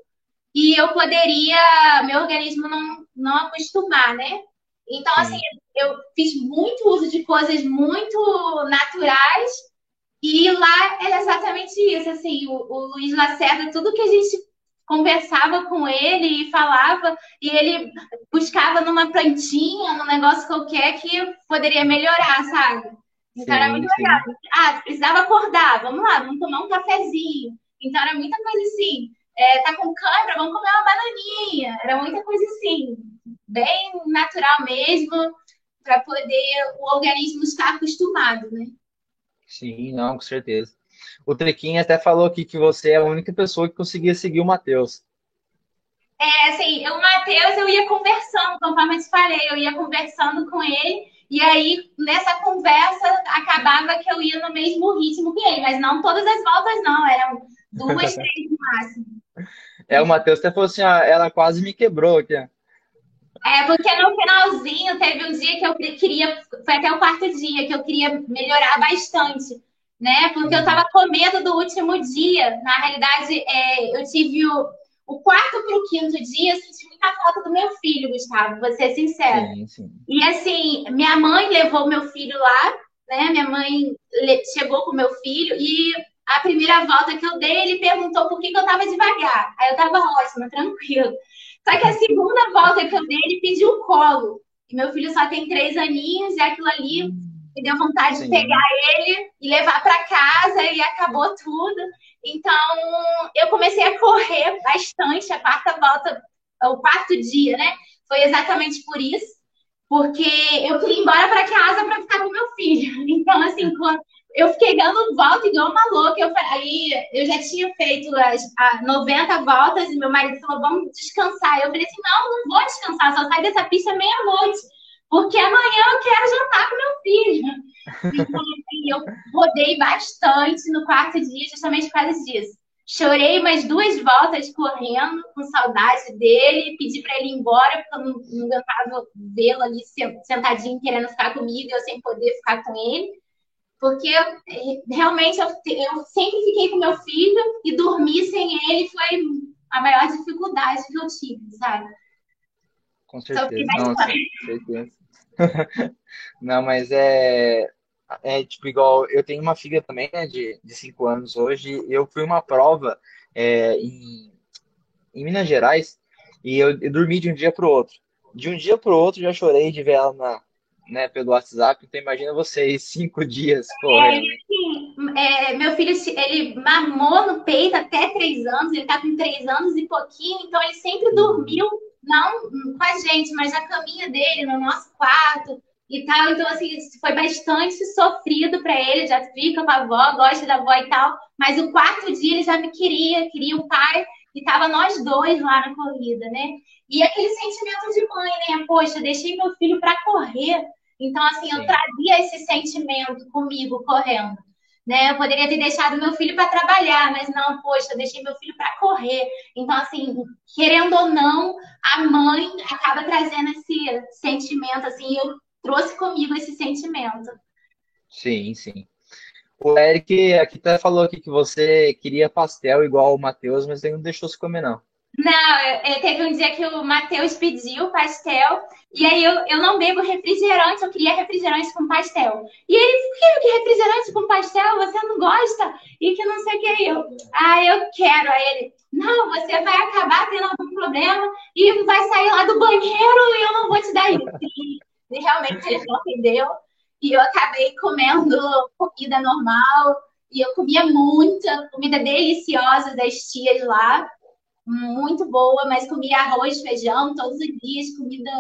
e eu poderia, meu organismo não, não acostumar, né? Então, assim, eu fiz muito uso de coisas muito naturais, e lá era exatamente isso, assim, o, o Luiz Lacerda, tudo que a gente conversava com ele e falava, e ele buscava numa plantinha, num negócio qualquer que poderia melhorar, sabe? Então sim, era muito legal. Ah, precisava acordar, vamos lá, vamos tomar um cafezinho. Então era muita coisa assim. É, tá com câimbra, vamos comer uma bananinha. Era muita coisa assim, bem natural mesmo, para poder o organismo estar acostumado, né? Sim, não, com certeza. O Trequinho até falou aqui que você é a única pessoa que conseguia seguir o Matheus. É, assim, o Matheus eu ia conversando, conforme eu te falei, eu ia conversando com ele, e aí nessa conversa acabava que eu ia no mesmo ritmo que ele, mas não todas as voltas, não, eram duas, [LAUGHS] três no máximo. É, o Matheus até falou assim, ah, ela quase me quebrou aqui. É, porque no finalzinho teve um dia que eu queria, foi até o quarto dia, que eu queria melhorar bastante né? Porque eu uhum. com medo do último dia. Na realidade, é, eu tive o, o quarto para o quinto dia, senti muita falta do meu filho, Gustavo, vou ser sincero. Sim, sim. E assim, minha mãe levou meu filho lá, né? Minha mãe chegou com meu filho e a primeira volta que eu dei, ele perguntou por que, que eu estava devagar. Aí eu estava ótima, [LAUGHS] tranquilo. Só que a segunda volta que eu dei, ele pediu colo. E meu filho só tem três aninhos e aquilo ali me deu vontade Sim. de pegar ele e levar para casa e acabou tudo. Então, eu comecei a correr bastante a quarta volta, o quarto dia, né? Foi exatamente por isso, porque eu queria ir embora para casa para ficar com meu filho. [LAUGHS] Então, assim, quando eu fiquei dando volta igual uma louca. Eu, aí eu já tinha feito as, as 90 voltas e meu marido falou: vamos descansar. Eu falei assim: não, não vou descansar, só sai dessa pista meia-noite porque amanhã eu quero jantar com meu filho. Então, assim, eu rodei bastante no quarto dia, justamente por causa disso. Chorei umas duas voltas correndo, com saudade dele, pedi para ele ir embora, porque eu não, não aguentava vê-lo ali sentadinho querendo ficar comigo eu sem poder ficar com ele. Porque realmente eu, eu sempre fiquei com meu filho e dormir sem ele foi a maior dificuldade que eu tive, sabe? Com certeza. Não, com certeza. [LAUGHS] Não, mas é, é tipo igual. Eu tenho uma filha também, né, de, de cinco anos hoje. Eu fui uma prova é, em, em Minas Gerais e eu, eu dormi de um dia para o outro. De um dia para o outro já chorei de ver ela na, né, pelo WhatsApp. Então imagina vocês [LAUGHS] cinco dias correndo. É, é, meu filho ele mamou no peito até três anos. Ele tá com três anos e pouquinho, então ele sempre uhum. dormiu não com a gente, mas na caminha dele, no nosso quarto e tal. Então, assim, foi bastante sofrido para ele. Já fica com a avó, gosta da avó e tal. Mas o quarto dia ele já me queria, queria o pai. E tava nós dois lá na corrida, né? E aquele sentimento de mãe, né? Poxa, deixei meu filho para correr. Então, assim, eu trazia esse sentimento comigo correndo. Né? Eu poderia ter deixado meu filho para trabalhar, mas não, poxa, eu deixei meu filho para correr. Então, assim, querendo ou não, a mãe acaba trazendo esse sentimento, assim, eu trouxe comigo esse sentimento. Sim, sim. O Eric aqui até falou aqui que você queria pastel igual o Matheus, mas ele não deixou se comer, não. Não, teve um dia que o Matheus pediu pastel, e aí eu, eu não bebo refrigerante, eu queria refrigerante com pastel. E ele, por que refrigerante com pastel? Você não gosta? E que não sei o que. Eu, ah, eu quero. Aí ele, não, você vai acabar tendo algum problema e vai sair lá do banheiro e eu não vou te dar isso. E realmente ele não entendeu. E eu acabei comendo comida normal. E eu comia muita comida deliciosa das tias lá. muito boa, mas comia arroz, feijão todos os dias, comida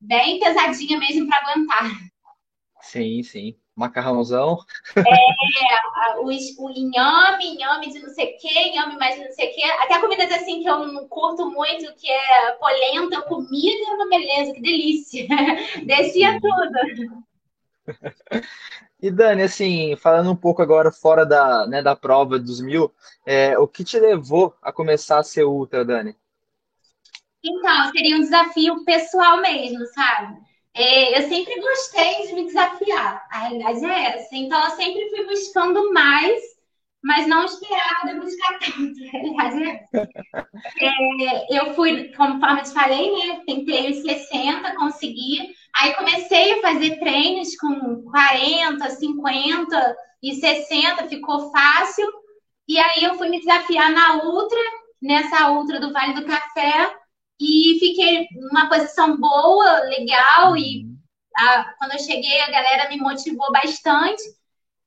bem pesadinha mesmo para aguentar. Sim, sim. Macarrãozão. É, o, o inhame, inhame de não sei o que, inhame mais de não sei o que. Até comidas assim que eu não curto muito, que é polenta, eu comia, uma beleza, que delícia. [LAUGHS] Descia tudo. [LAUGHS] E Dani, assim, falando um pouco agora fora da, né, da prova dos mil, é, o que te levou a começar a ser ultra, Dani? Então, seria um desafio pessoal mesmo, sabe? É, eu sempre gostei de me desafiar. A realidade é essa. Então, eu sempre fui buscando mais, mas não esperava buscar tanto. [LAUGHS] A realidade é essa. É, eu fui, conforme eu te falei, né? Tentei os 60, consegui. Aí comecei a fazer treinos com 40, 50 e 60, ficou fácil. E aí eu fui me desafiar na Ultra, nessa Ultra do Vale do Café, e fiquei numa posição boa, legal, e a, quando eu cheguei a galera me motivou bastante.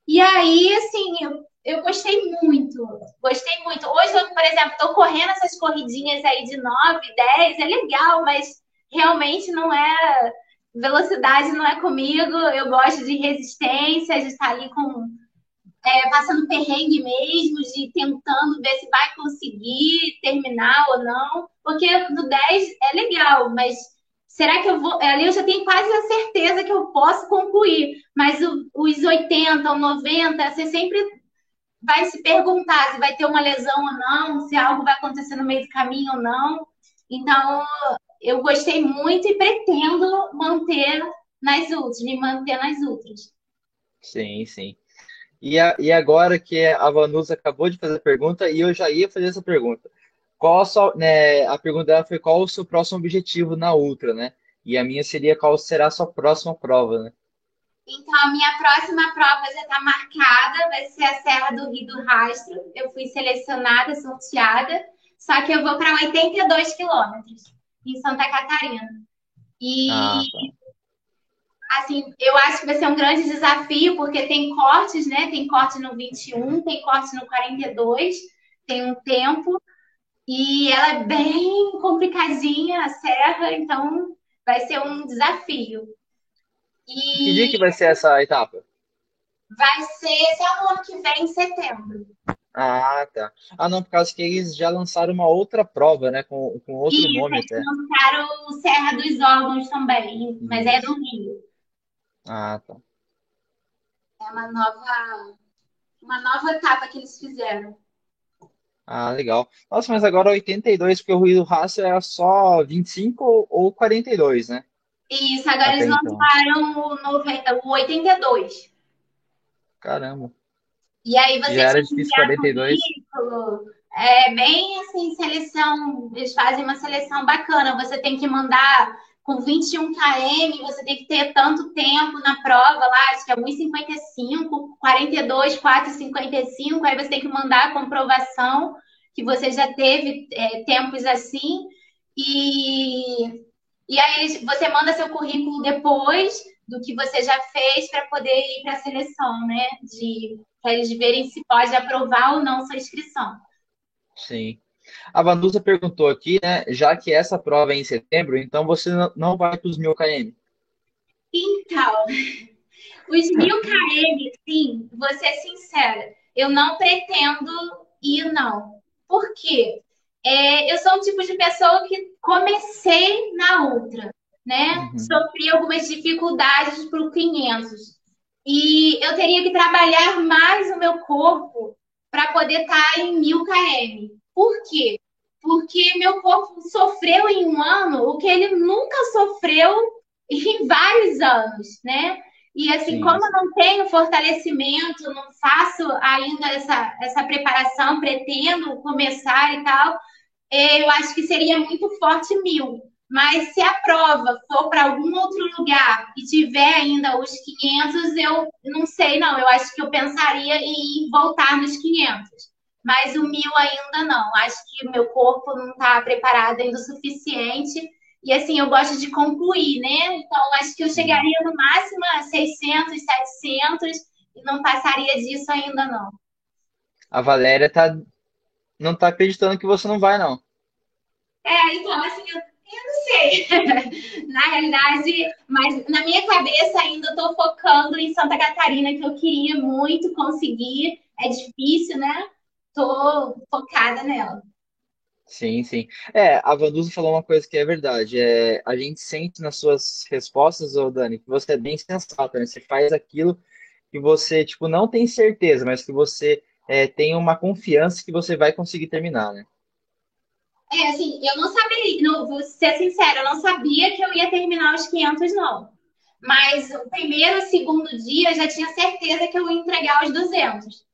E aí, assim, eu, eu gostei muito, gostei muito. Hoje, eu, por exemplo, estou correndo essas corridinhas aí de 9, 10, é legal, mas realmente não é. Velocidade não é comigo, eu gosto de resistência, de estar ali com é, passando perrengue mesmo, de tentando ver se vai conseguir terminar ou não, porque no 10 é legal, mas será que eu vou. Ali eu já tenho quase a certeza que eu posso concluir, mas os 80 ou 90, você sempre vai se perguntar se vai ter uma lesão ou não, se algo vai acontecer no meio do caminho ou não. Então, eu gostei muito e pretendo manter nas outras, me manter nas outras. Sim, sim. E, a, e agora que a Vanusa acabou de fazer a pergunta, e eu já ia fazer essa pergunta. Qual a, sua, né, a pergunta dela foi qual o seu próximo objetivo na Ultra, né? E a minha seria qual será a sua próxima prova, né? Então, a minha próxima prova já está marcada, vai ser a Serra do Rio do Rastro. Eu fui selecionada, sorteada, só que eu vou para 82 quilômetros, em Santa Catarina. E ah, tá assim, eu acho que vai ser um grande desafio, porque tem cortes, né? Tem corte no 21, tem corte no 42, tem um tempo, e ela é bem complicadinha, a serra, então vai ser um desafio. E que dia que vai ser essa etapa? Vai ser no ano que vem, em setembro. Ah, tá. Ah, não, por causa que eles já lançaram uma outra prova, né? Com, com outro Isso, nome até. lançaram o Serra dos Órgãos também, mas é do Rio. Ah, tá. É uma nova, uma nova etapa que eles fizeram. Ah, legal. Nossa, mas agora 82, porque o Rio do Raça é só 25 ou 42, né? Isso, agora Até eles então. lançaram o, o 82. Caramba. E aí você Já era difícil 42. Currículo. É bem assim, seleção, eles fazem uma seleção bacana. Você tem que mandar com 21 km, você tem que ter tanto tempo na prova lá, acho que é 1,55, 42, 4,55, aí você tem que mandar a comprovação que você já teve é, tempos assim, e, e aí você manda seu currículo depois do que você já fez para poder ir para a seleção, né? De para eles verem se pode aprovar ou não sua inscrição. Sim. A Vanusa perguntou aqui, né? Já que essa prova é em setembro, então você não vai para os mil km? Então, [LAUGHS] os mil km, sim, vou ser sincera, eu não pretendo ir, não. Por quê? É, eu sou um tipo de pessoa que comecei na ultra, né? Uhum. Sofri algumas dificuldades para o 500. E eu teria que trabalhar mais o meu corpo para poder estar tá em mil km. Por quê? Porque meu corpo sofreu em um ano o que ele nunca sofreu em vários anos, né? E assim, Sim. como eu não tenho fortalecimento, não faço ainda essa, essa preparação, pretendo começar e tal, eu acho que seria muito forte mil. Mas se a prova for para algum outro lugar e tiver ainda os 500, eu não sei, não. Eu acho que eu pensaria em voltar nos 500 mas o mil ainda não. Acho que o meu corpo não está preparado ainda o suficiente. E assim, eu gosto de concluir, né? Então, acho que eu chegaria no máximo a 600, 700 e não passaria disso ainda não. A Valéria tá não tá acreditando que você não vai não. É, então, assim, eu, sei. [LAUGHS] na realidade, mas na minha cabeça ainda estou focando em Santa Catarina, que eu queria muito conseguir. É difícil, né? Tô focada nela. Sim, sim. É, a Vanduza falou uma coisa que é verdade. É, a gente sente nas suas respostas, ô Dani, que você é bem sensata, né? Você faz aquilo que você, tipo, não tem certeza, mas que você é, tem uma confiança que você vai conseguir terminar, né? É, assim, eu não sabia, não, vou ser sincera, eu não sabia que eu ia terminar os 500, não. Mas o primeiro segundo dia eu já tinha certeza que eu ia entregar os 200,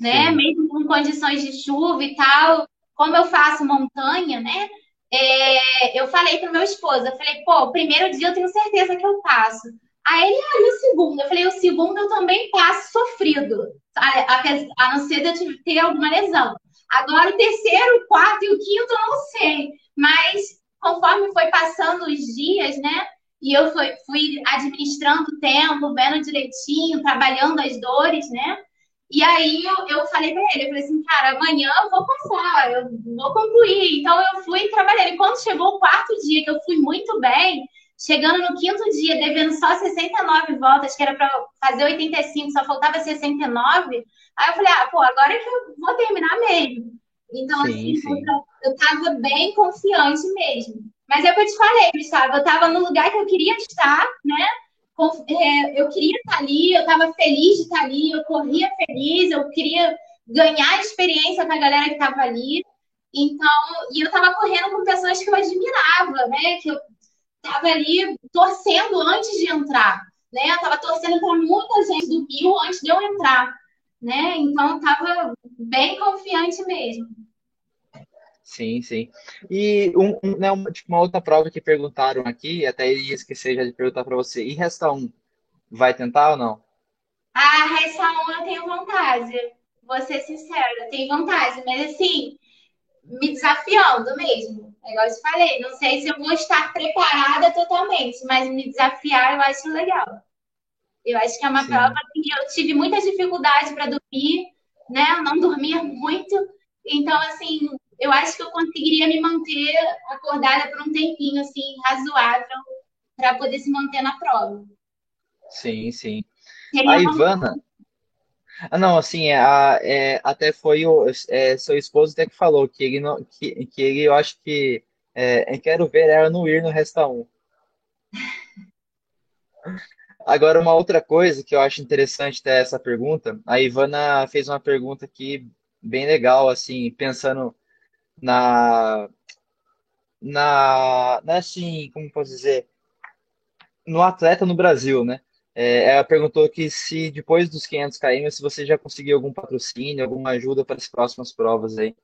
né? Sim, Mesmo com condições de chuva e tal. Como eu faço montanha, né? É, eu falei pro meu esposo, eu falei, pô, o primeiro dia eu tenho certeza que eu passo. Aí ele, ah, e o segundo? Eu falei, o segundo eu também passo sofrido, a, a, a não ser de eu ter alguma lesão. Agora, o terceiro, o quarto e o quinto, eu não sei. Mas, conforme foi passando os dias, né? E eu fui, fui administrando o tempo, vendo direitinho, trabalhando as dores, né? E aí eu, eu falei para ele, eu falei assim, cara, amanhã eu vou passar, eu vou concluir. Então eu fui trabalhando. E quando chegou o quarto dia, que eu fui muito bem, chegando no quinto dia, devendo só 69 voltas, que era para fazer 85, só faltava 69. Aí eu falei, ah, pô, agora é que eu vou terminar mesmo. Então, sim, assim, sim. eu tava bem confiante mesmo. Mas é o que eu te falei, Gustavo, eu tava no lugar que eu queria estar, né? É, eu queria estar ali, eu estava feliz de estar ali, eu corria feliz, eu queria ganhar experiência com a galera que estava ali. Então, e eu estava correndo com pessoas que eu admirava, né? Que eu estava ali torcendo antes de entrar, né? Eu estava torcendo para muita gente do Rio antes de eu entrar, né? Então, estava bem confiante mesmo. Sim, sim. E um, um, né, uma, tipo, uma outra prova que perguntaram aqui, até ia esquecer já de perguntar para você. E resta um, vai tentar ou não? Ah, resta um eu tenho vontade. Vou ser sincera, eu tenho vontade, mas assim, me desafiando mesmo. É igual eu te falei, não sei se eu vou estar preparada totalmente, mas me desafiar eu acho legal. Eu acho que é uma prova Sim, que eu tive muita dificuldade para dormir, né? Eu não dormia muito. Então, assim, eu acho que eu conseguiria me manter acordada por um tempinho, assim, razoável, para poder se manter na prova. sim, sim. A Seria. Ivana, ah, não, assim, é, a, é, até foi o é, seu esposo até que falou que ele não, que, que ele, eu acho que é, eu quero ver ela não ir no Resta um. [LAUGHS] Agora, uma outra coisa que eu acho interessante ter essa pergunta, a Ivana fez uma pergunta aqui bem legal, assim, pensando na, na, na assim, como posso dizer, no atleta no Brasil, né? É, ela perguntou que se depois dos 500 km, se você já conseguiu algum patrocínio, alguma ajuda para as próximas provas aí.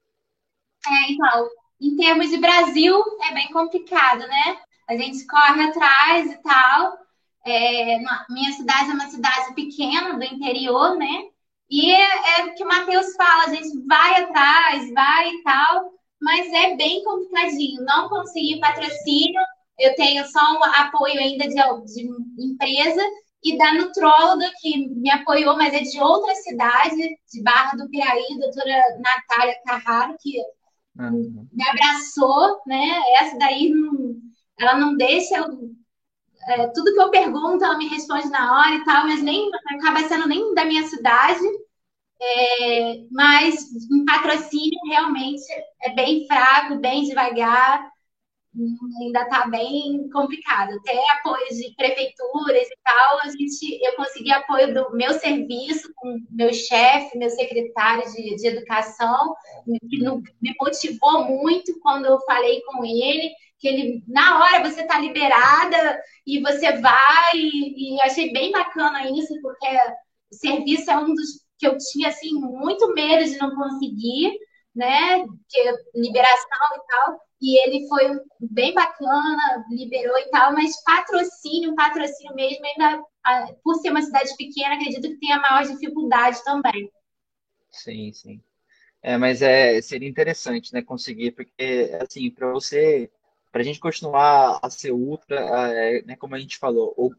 É, então, em termos de Brasil, é bem complicado, né? A gente corre atrás e tal. É, minha cidade é uma cidade pequena do interior, né? E é, é o que o Matheus fala, a gente vai atrás, vai e tal, mas é bem complicadinho. Não consegui patrocínio, eu tenho só um apoio ainda de, de empresa e da nutróloga que me apoiou, mas é de outra cidade, de Barra do Piraí, doutora Natália Carraro, que Uhum. me abraçou, né? Essa daí ela não deixa eu é, tudo que eu pergunto, ela me responde na hora e tal, mas nem acaba sendo nem da minha cidade. É, mas um patrocínio realmente é bem fraco, bem devagar, ainda está bem complicado. Até apoio de prefeituras e tal, a gente, eu consegui apoio do meu serviço, com meu chefe, meu secretário de, de educação, que me motivou muito quando eu falei com ele que ele, na hora, você está liberada e você vai, e, e achei bem bacana isso, porque o serviço é um dos que eu tinha, assim, muito medo de não conseguir, né, que liberação e tal, e ele foi bem bacana, liberou e tal, mas patrocínio, patrocínio mesmo, ainda, por ser uma cidade pequena, acredito que tenha maior dificuldade também. Sim, sim. É, mas é, seria interessante, né, conseguir, porque, assim, para você, para a gente continuar a ser ultra, é, né, como a gente falou, o,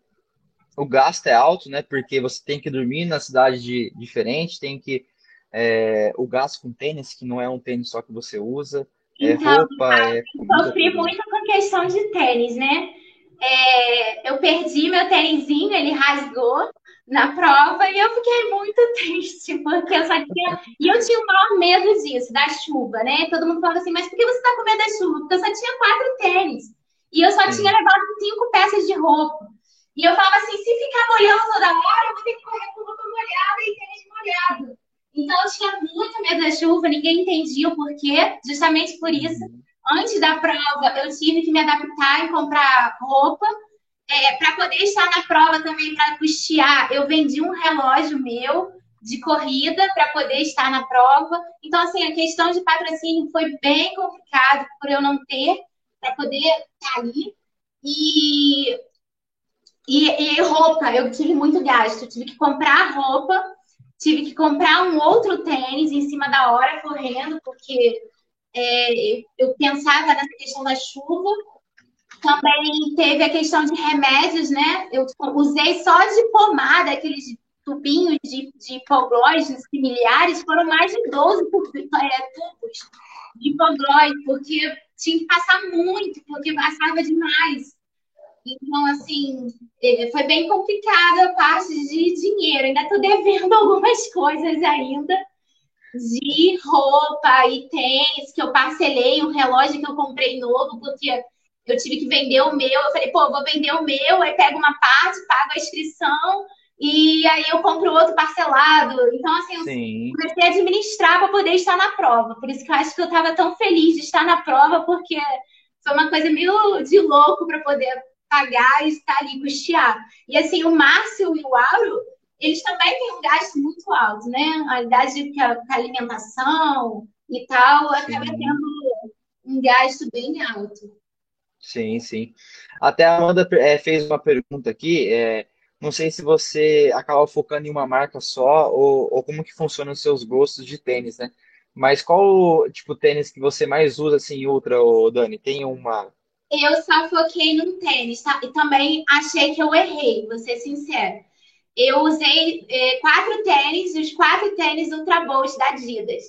o gasto é alto, né, porque você tem que dormir na cidade de, diferente, tem que, é, o gasto com tênis, que não é um tênis só que você usa, É Então, roupa, é comida, sofri tudo, muito com questão de tênis, né? É, eu perdi meu tênisinho, ele rasgou na prova e eu fiquei muito [LAUGHS] triste, porque eu só tinha. E eu tinha o maior medo disso, da chuva, né? Todo mundo falava assim, mas por que você tá com medo da chuva? Porque eu só tinha quatro tênis. E eu só tinha Sim. levado cinco peças de roupa. E eu falava assim, se ficar molhando toda hora, eu vou ter que correr com roupa molhada e tênis molhado. Então eu tinha muito medo da chuva, ninguém entendia o porquê, justamente por isso Uhum. antes da prova, eu tive que me adaptar e comprar roupa. É, para poder estar na prova também, para custear, eu vendi um relógio meu de corrida para poder estar na prova. Então, assim, a questão de patrocínio foi bem complicado por eu não ter para poder estar ali. E, e, e roupa, eu tive muito gasto. Eu tive que comprar roupa, tive que comprar um outro tênis em cima da hora, correndo, porque é, eu pensava nessa questão da chuva. Também teve a questão de remédios, né? Eu usei só de pomada, aqueles tubinhos de, de hipoglós similares, foram mais de 12 tubos, é, tubos de hipoglós, porque tinha que passar muito, porque passava demais. Então, assim, é, foi bem complicada a parte de dinheiro. Ainda estou devendo [LAUGHS] algumas coisas ainda de roupa e tênis que eu parcelei, um relógio que eu comprei novo, porque eu tive que vender o meu. Eu falei, pô, vou vender o meu, aí pego uma parte, pago a inscrição e aí eu compro outro parcelado. Então, assim, eu Sim, comecei a administrar para poder estar na prova. Por isso que eu acho que eu estava tão feliz de estar na prova, porque foi uma coisa meio de louco para poder pagar e estar ali custear. E assim, o Márcio e o Auro, eles também têm um gasto muito alto, né? A idade com a, a alimentação e tal, acaba sim, tendo um gasto bem alto. Sim, sim. Até a Amanda é, fez uma pergunta aqui. é, não sei se você acaba focando em uma marca só ou, ou como que funcionam os seus gostos de tênis, né? Mas qual tipo tênis que você mais usa assim, Ultra, ô, Dani? Tem uma. Eu só foquei num tênis, tá? E também achei que eu errei, vou ser sincera. Eu usei eh, quatro tênis, os quatro tênis Ultra Boost da Adidas.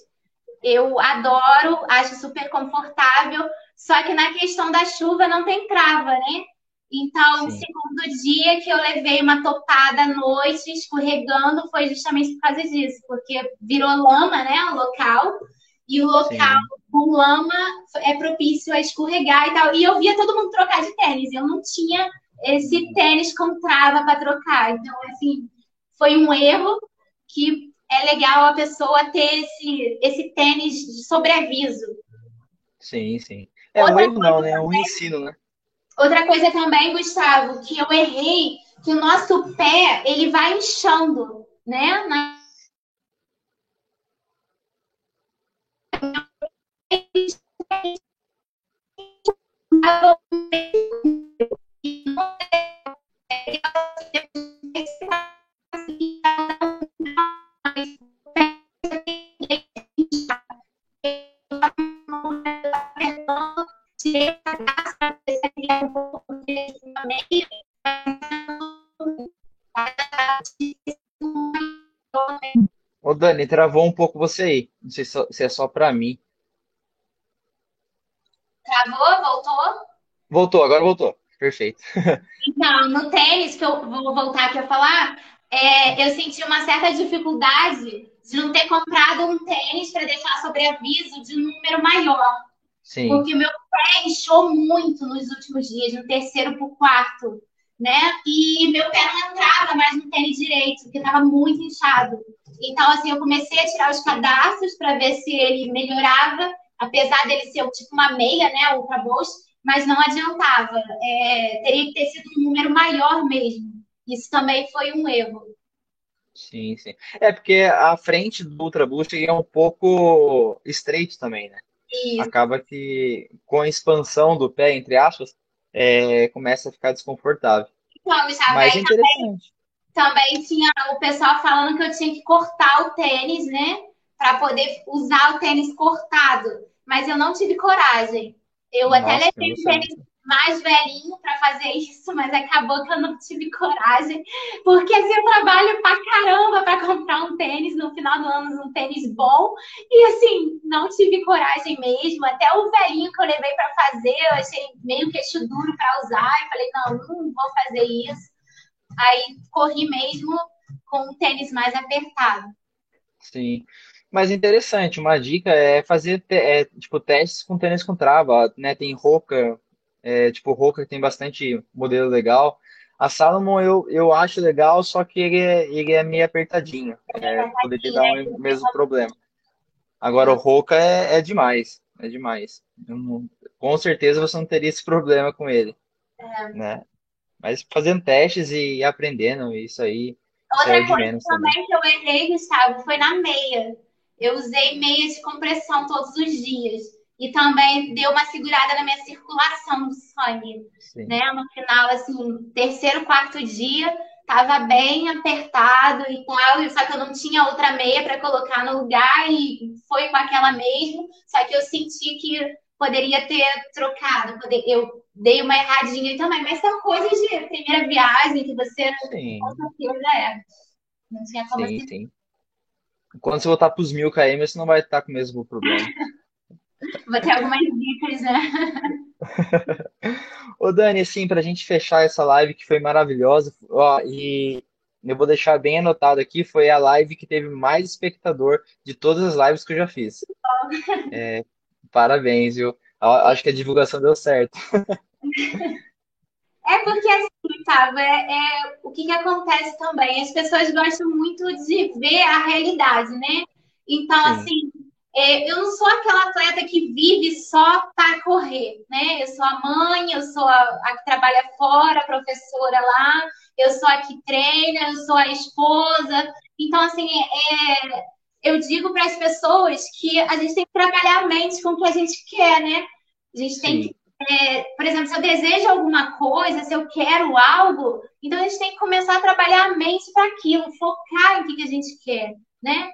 Eu adoro, acho super confortável, só que na questão da chuva não tem trava, né? Então, o Sim, segundo dia que eu levei uma topada à noite, escorregando, foi justamente por causa disso, porque virou lama, né, o local, e o local sim. com lama é propício a escorregar e tal. E eu via todo mundo trocar de tênis, eu não tinha esse tênis com trava para trocar. Então, assim, foi um erro que é legal a pessoa ter esse, esse tênis de sobreaviso. Sim, sim. É um Outra erro não, né? É um ensino, né? Outra coisa também, Gustavo, que eu errei, que o nosso pé, ele vai inchando, né? Na- [LAUGHS] Ô, Dani, travou um pouco você aí. Não sei se é só pra mim. Travou? Voltou? Voltou, agora voltou. Perfeito. [LAUGHS] Então, no tênis, que eu vou voltar aqui a falar, é, eu senti uma certa dificuldade de não ter comprado um tênis para deixar sobreaviso de um número maior. Sim, porque meu pé inchou muito nos últimos dias, no terceiro para o quarto, né? E meu pé não entrava mais no tênis direito, porque estava muito inchado. Então, assim, eu comecei a tirar os cadastros para ver se ele melhorava, apesar dele ser tipo uma meia, né? Ultra Boost, mas não adiantava. É, teria que ter sido um número maior mesmo. Isso também foi um erro. sim, sim. É porque a frente do Ultra Boost é um pouco estreito também, né? E, Acaba que com a expansão do pé, entre aspas, é, começa a ficar desconfortável. então, Gustavo, Mas é interessante. Também tinha o pessoal falando que eu tinha que cortar o tênis, né? Para poder usar o tênis cortado. Mas eu não tive coragem. Eu até Nossa, levei o tênis. Mais velhinho para fazer isso, mas acabou que eu não tive coragem, porque assim, eu trabalho pra caramba para comprar um tênis no final do ano, um tênis bom, e assim, não tive coragem mesmo. Até o velhinho que eu levei para fazer, eu achei meio queixo duro para usar, e falei, não, não vou fazer isso. Aí corri mesmo com um tênis mais apertado. Sim. Mas interessante, uma dica é fazer é, tipo, testes com tênis com trava, né? Tem Roca, é, tipo, Roca tem bastante modelo legal. A Salomon eu, eu acho legal, só que ele é, ele é meio apertadinho. É, poderia dar o mesmo problema. Agora o Roca é, é demais, é demais. Não, com certeza você não teria esse problema com ele, é. né? Mas fazendo testes e aprendendo, isso aí Outra é coisa também, também que eu errei, Gustavo, foi na meia. Eu usei meia de compressão todos os dias. E também deu uma segurada na minha circulação do sangue. Né? No final, assim, terceiro, quarto dia, tava bem apertado e tal. Só que eu não tinha outra meia para colocar no lugar e foi com aquela mesmo. Só que eu senti que poderia ter trocado. Eu dei uma erradinha também. Mas são coisas de primeira viagem que você sim. com certeza é. Não tinha como sim, sim. Quando você voltar para os mil km, você não vai estar com o mesmo problema. [LAUGHS] Vou ter algumas dicas, né? [LAUGHS] Ô Dani, assim, para a gente fechar essa live que foi maravilhosa, ó, e eu vou deixar bem anotado aqui, foi a live que teve mais espectador de todas as lives que eu já fiz. [LAUGHS] É, parabéns, viu? Acho que a divulgação deu certo. É porque assim, Gustavo, é, é, o que, que acontece também? As pessoas gostam muito de ver a realidade, né? Então, Sim. assim, é, eu não sou aquela atleta que vive só para correr, né? Eu sou a mãe, eu sou a, a, que trabalha fora, a professora lá, eu sou a que treina, eu sou a esposa. Então, assim, é, eu digo para as pessoas que a gente tem que trabalhar a mente com o que a gente quer, né? A gente tem Sim. que é, por exemplo, se eu desejo alguma coisa, se eu quero algo, então a gente tem que começar a trabalhar a mente para aquilo, focar em o que, a gente quer, né?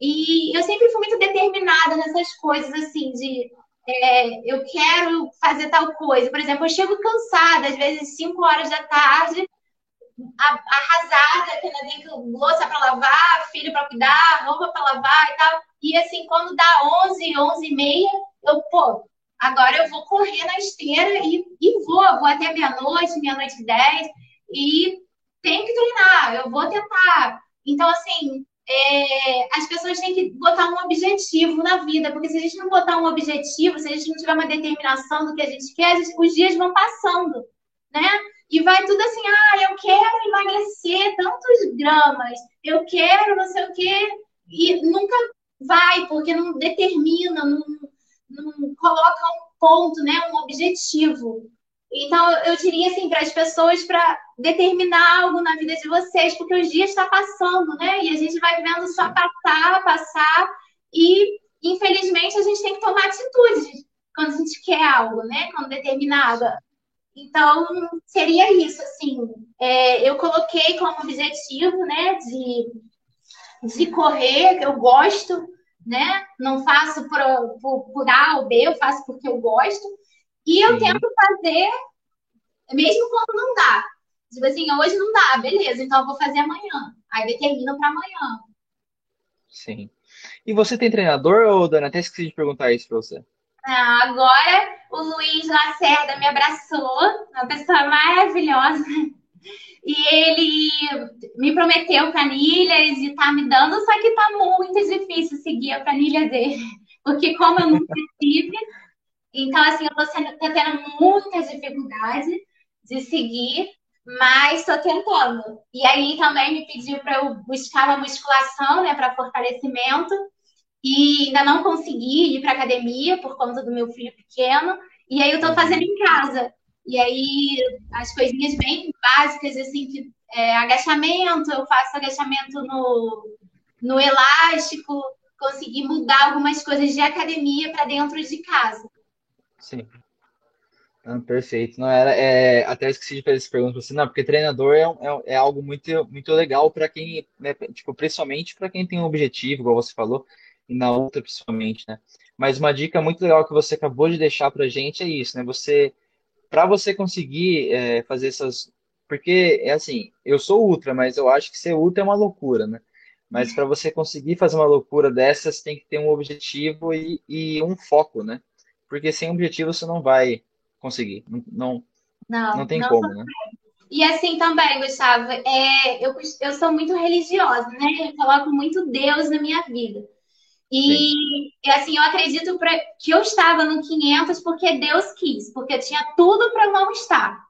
E eu sempre fui muito determinada nessas coisas, assim, de é, eu quero fazer tal coisa. Por exemplo, eu chego cansada, às vezes 5 horas da tarde, arrasada, que ainda tem louça para lavar, filho para cuidar, roupa para lavar e tal. E assim, quando dá 11, 11 e meia, eu, pô, Agora eu vou correr na esteira e, e vou, vou até meia-noite, meia-noite e dez, e tenho que treinar, eu vou tentar. Então, assim, é, as pessoas têm que botar um objetivo na vida, porque se a gente não botar um objetivo, se a gente não tiver uma determinação do que a gente quer, a gente, os dias vão passando, né? E vai tudo assim, ah, eu quero emagrecer tantos gramas, eu quero não sei o quê, e nunca vai, porque não determina, não, não coloca um ponto, né, um objetivo. Então, eu diria assim para as pessoas para determinar algo na vida de vocês, porque os dias estão tá passando, né? E a gente vai vendo só passar, passar, e infelizmente a gente tem que tomar atitudes quando a gente quer algo, né? Quando determinada. Então, seria isso, assim. É, eu coloquei como objetivo, né, de, de correr, que eu gosto, né? Não faço por, por, por A ou B, eu faço porque eu gosto. E eu Sim. tento fazer, mesmo quando não dá. Tipo assim, hoje não dá, beleza, então eu vou fazer amanhã. Aí determino para amanhã. Sim. E você tem treinador, ou Dana? Até esqueci de perguntar isso para você. Ah, agora o Luiz Lacerda me abraçou, uma pessoa maravilhosa. E ele me prometeu planilhas e tá me dando, só que tá muito difícil seguir a planilha dele. Porque como eu nunca [LAUGHS] tive, então assim, eu tô, tô tendo muita dificuldade de seguir, mas estou tentando. E aí também me pediu para eu buscar uma musculação, né, para fortalecimento, e ainda não consegui ir para academia por conta do meu filho pequeno, e aí eu estou fazendo em casa. E aí, as coisinhas bem básicas, assim, que é, agachamento, eu faço agachamento no, no elástico, consegui mudar algumas coisas de academia para dentro de casa. Sim. Ah, perfeito. Não era, é, até esqueci de fazer essa pergunta para você, não, porque treinador é, é, é algo muito, muito legal para quem, né, tipo, principalmente para quem tem um objetivo, igual você falou, e na outra principalmente, né? Mas uma dica muito legal que você acabou de deixar para gente é isso, né? Você para você conseguir é, fazer essas. Porque, é assim, eu sou ultra, mas eu acho que ser ultra é uma loucura, né? Mas para você conseguir fazer uma loucura dessas, tem que ter um objetivo e, e um foco, né? Porque sem objetivo você não vai conseguir. Não, não, não, não tem não como, né? E assim também, Gustavo, é, eu, eu sou muito religiosa, né? Eu coloco muito Deus na minha vida. E Sim. assim, eu acredito pra, que eu estava no 500 porque Deus quis, porque eu tinha tudo para não estar.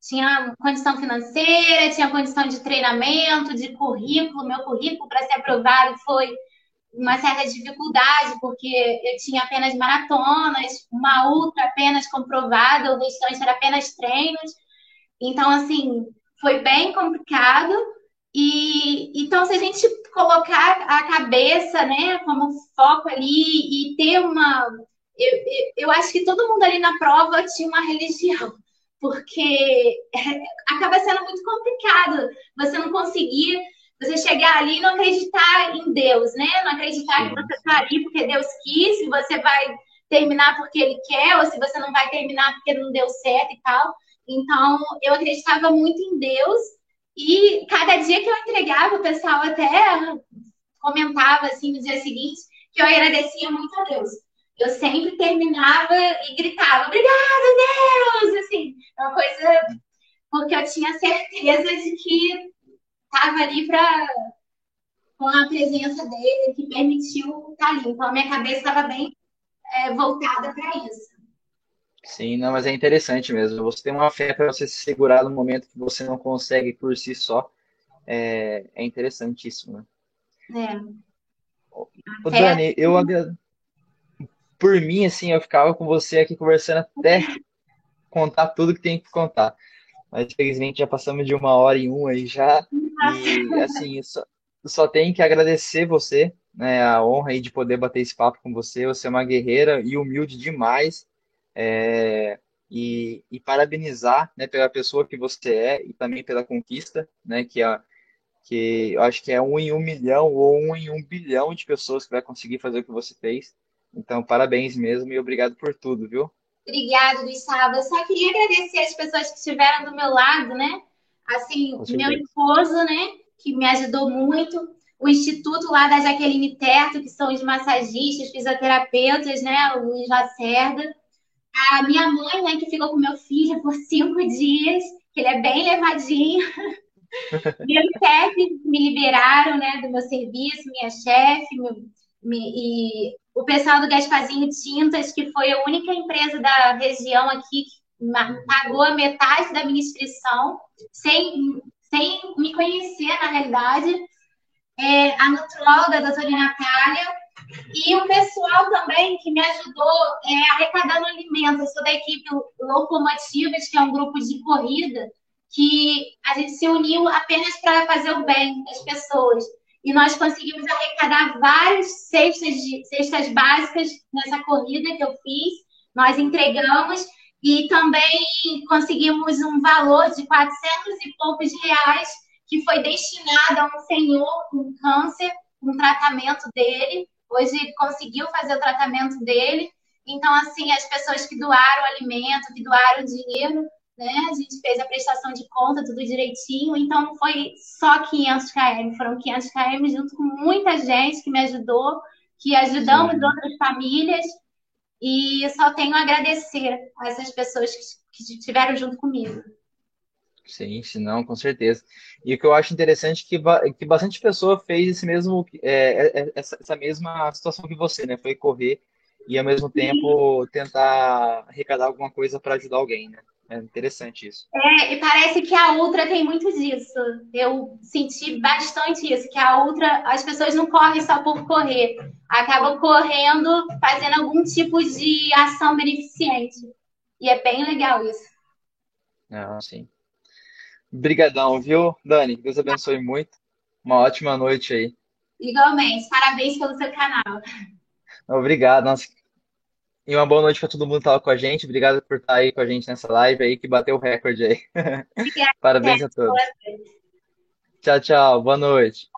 Tinha condição financeira, tinha condição de treinamento, de currículo. Meu currículo para ser aprovado foi uma certa dificuldade, porque eu tinha apenas maratonas, uma ultra apenas comprovada, o restante era apenas treinos. Então, assim, foi bem complicado. E então, se a gente colocar a cabeça, né, como foco ali e ter uma. Eu, eu acho que todo mundo ali na prova tinha uma religião, porque [LAUGHS] acaba sendo muito complicado você não conseguir, você chegar ali e não acreditar em Deus, né? Não acreditar que você está ali porque Deus quis, se você vai terminar porque Ele quer, ou se você não vai terminar porque não deu certo e tal. Então, eu acreditava muito em Deus e cada dia que eu entregava, o pessoal até comentava assim no dia seguinte que eu agradecia muito a Deus. Eu sempre terminava e gritava, obrigada, Deus! Assim, é uma coisa porque eu tinha certeza de que estava ali para com a presença dele que permitiu estar ali. Então, a minha cabeça estava bem é, voltada para isso. Sim, não, mas é interessante mesmo. Você tem uma fé para você se segurar no momento que você não consegue por si só. É, é interessantíssimo, né? É. Ô, Dani, eu por mim, assim, eu ficava com você aqui conversando até [LAUGHS] contar tudo que tem que contar. Mas infelizmente já passamos de uma hora em uma aí já. E assim, só, só tenho que agradecer você, né? A honra aí de poder bater esse papo com você. Você é uma guerreira e humilde demais. É, e, e, parabenizar né, pela pessoa que você é e também pela conquista, né, que, é, que eu acho que é um em um milhão ou um em um bilhão de pessoas que vai conseguir fazer o que você fez. Então, parabéns mesmo e obrigado por tudo, viu? Obrigada, Gustavo. Eu só queria agradecer as pessoas que estiveram do meu lado, né? Assim, meu esposo, né? Que me ajudou muito. O instituto lá da Jaqueline Terto, que são os massagistas, fisioterapeutas, né? O Luiz Lacerda a minha mãe, né, que ficou com meu filho por cinco dias, que ele é bem levadinho. [LAUGHS] Meus chefes me liberaram, né, do meu serviço, minha chefe, meu, me, e o pessoal do Gaspazinho Tintas, que foi a única empresa da região aqui que pagou a metade da minha inscrição, sem, sem me conhecer, na realidade. É, a nutróloga, a doutora Natália, e o pessoal também que me ajudou é, arrecadando alimentos. Eu sou da equipe Locomotivas, que é um grupo de corrida, que a gente se uniu apenas para fazer o bem das pessoas. E nós conseguimos arrecadar várias cestas, de, cestas básicas nessa corrida que eu fiz. Nós entregamos e também conseguimos um valor de 400 e poucos reais que foi destinado a um senhor com câncer, um tratamento dele. Hoje conseguiu fazer o tratamento dele. Então, assim, as pessoas que doaram alimento, que doaram dinheiro, né? A gente fez a prestação de conta, tudo direitinho. Então, não foi só 500 km, foram 500 km junto com muita gente que me ajudou, que ajudamos Sim. outras famílias. E só tenho a agradecer a essas pessoas que, que estiveram junto comigo. Sim, sim, não, com certeza. E o que eu acho interessante é que, que bastante pessoa fez esse mesmo, é, é, é, essa, essa, mesma situação que você, né? Foi correr e ao mesmo tempo tentar arrecadar alguma coisa para ajudar alguém, né? É interessante isso. É, e parece que a Ultra tem muito disso. Eu senti bastante isso, que a Ultra, as pessoas não correm só por correr, acabam correndo, fazendo algum tipo de ação beneficente. E é bem legal isso. Não, sim. Brigadão, viu, Dani? Deus abençoe muito. Uma ótima noite aí. Igualmente. Parabéns pelo seu canal. Obrigado. Nossa. E uma boa noite para todo mundo que estava com a gente. Obrigado por estar aí com a gente nessa live aí, que bateu o recorde aí. [LAUGHS] Obrigada, Parabéns a todos. Tchau, tchau. Boa noite.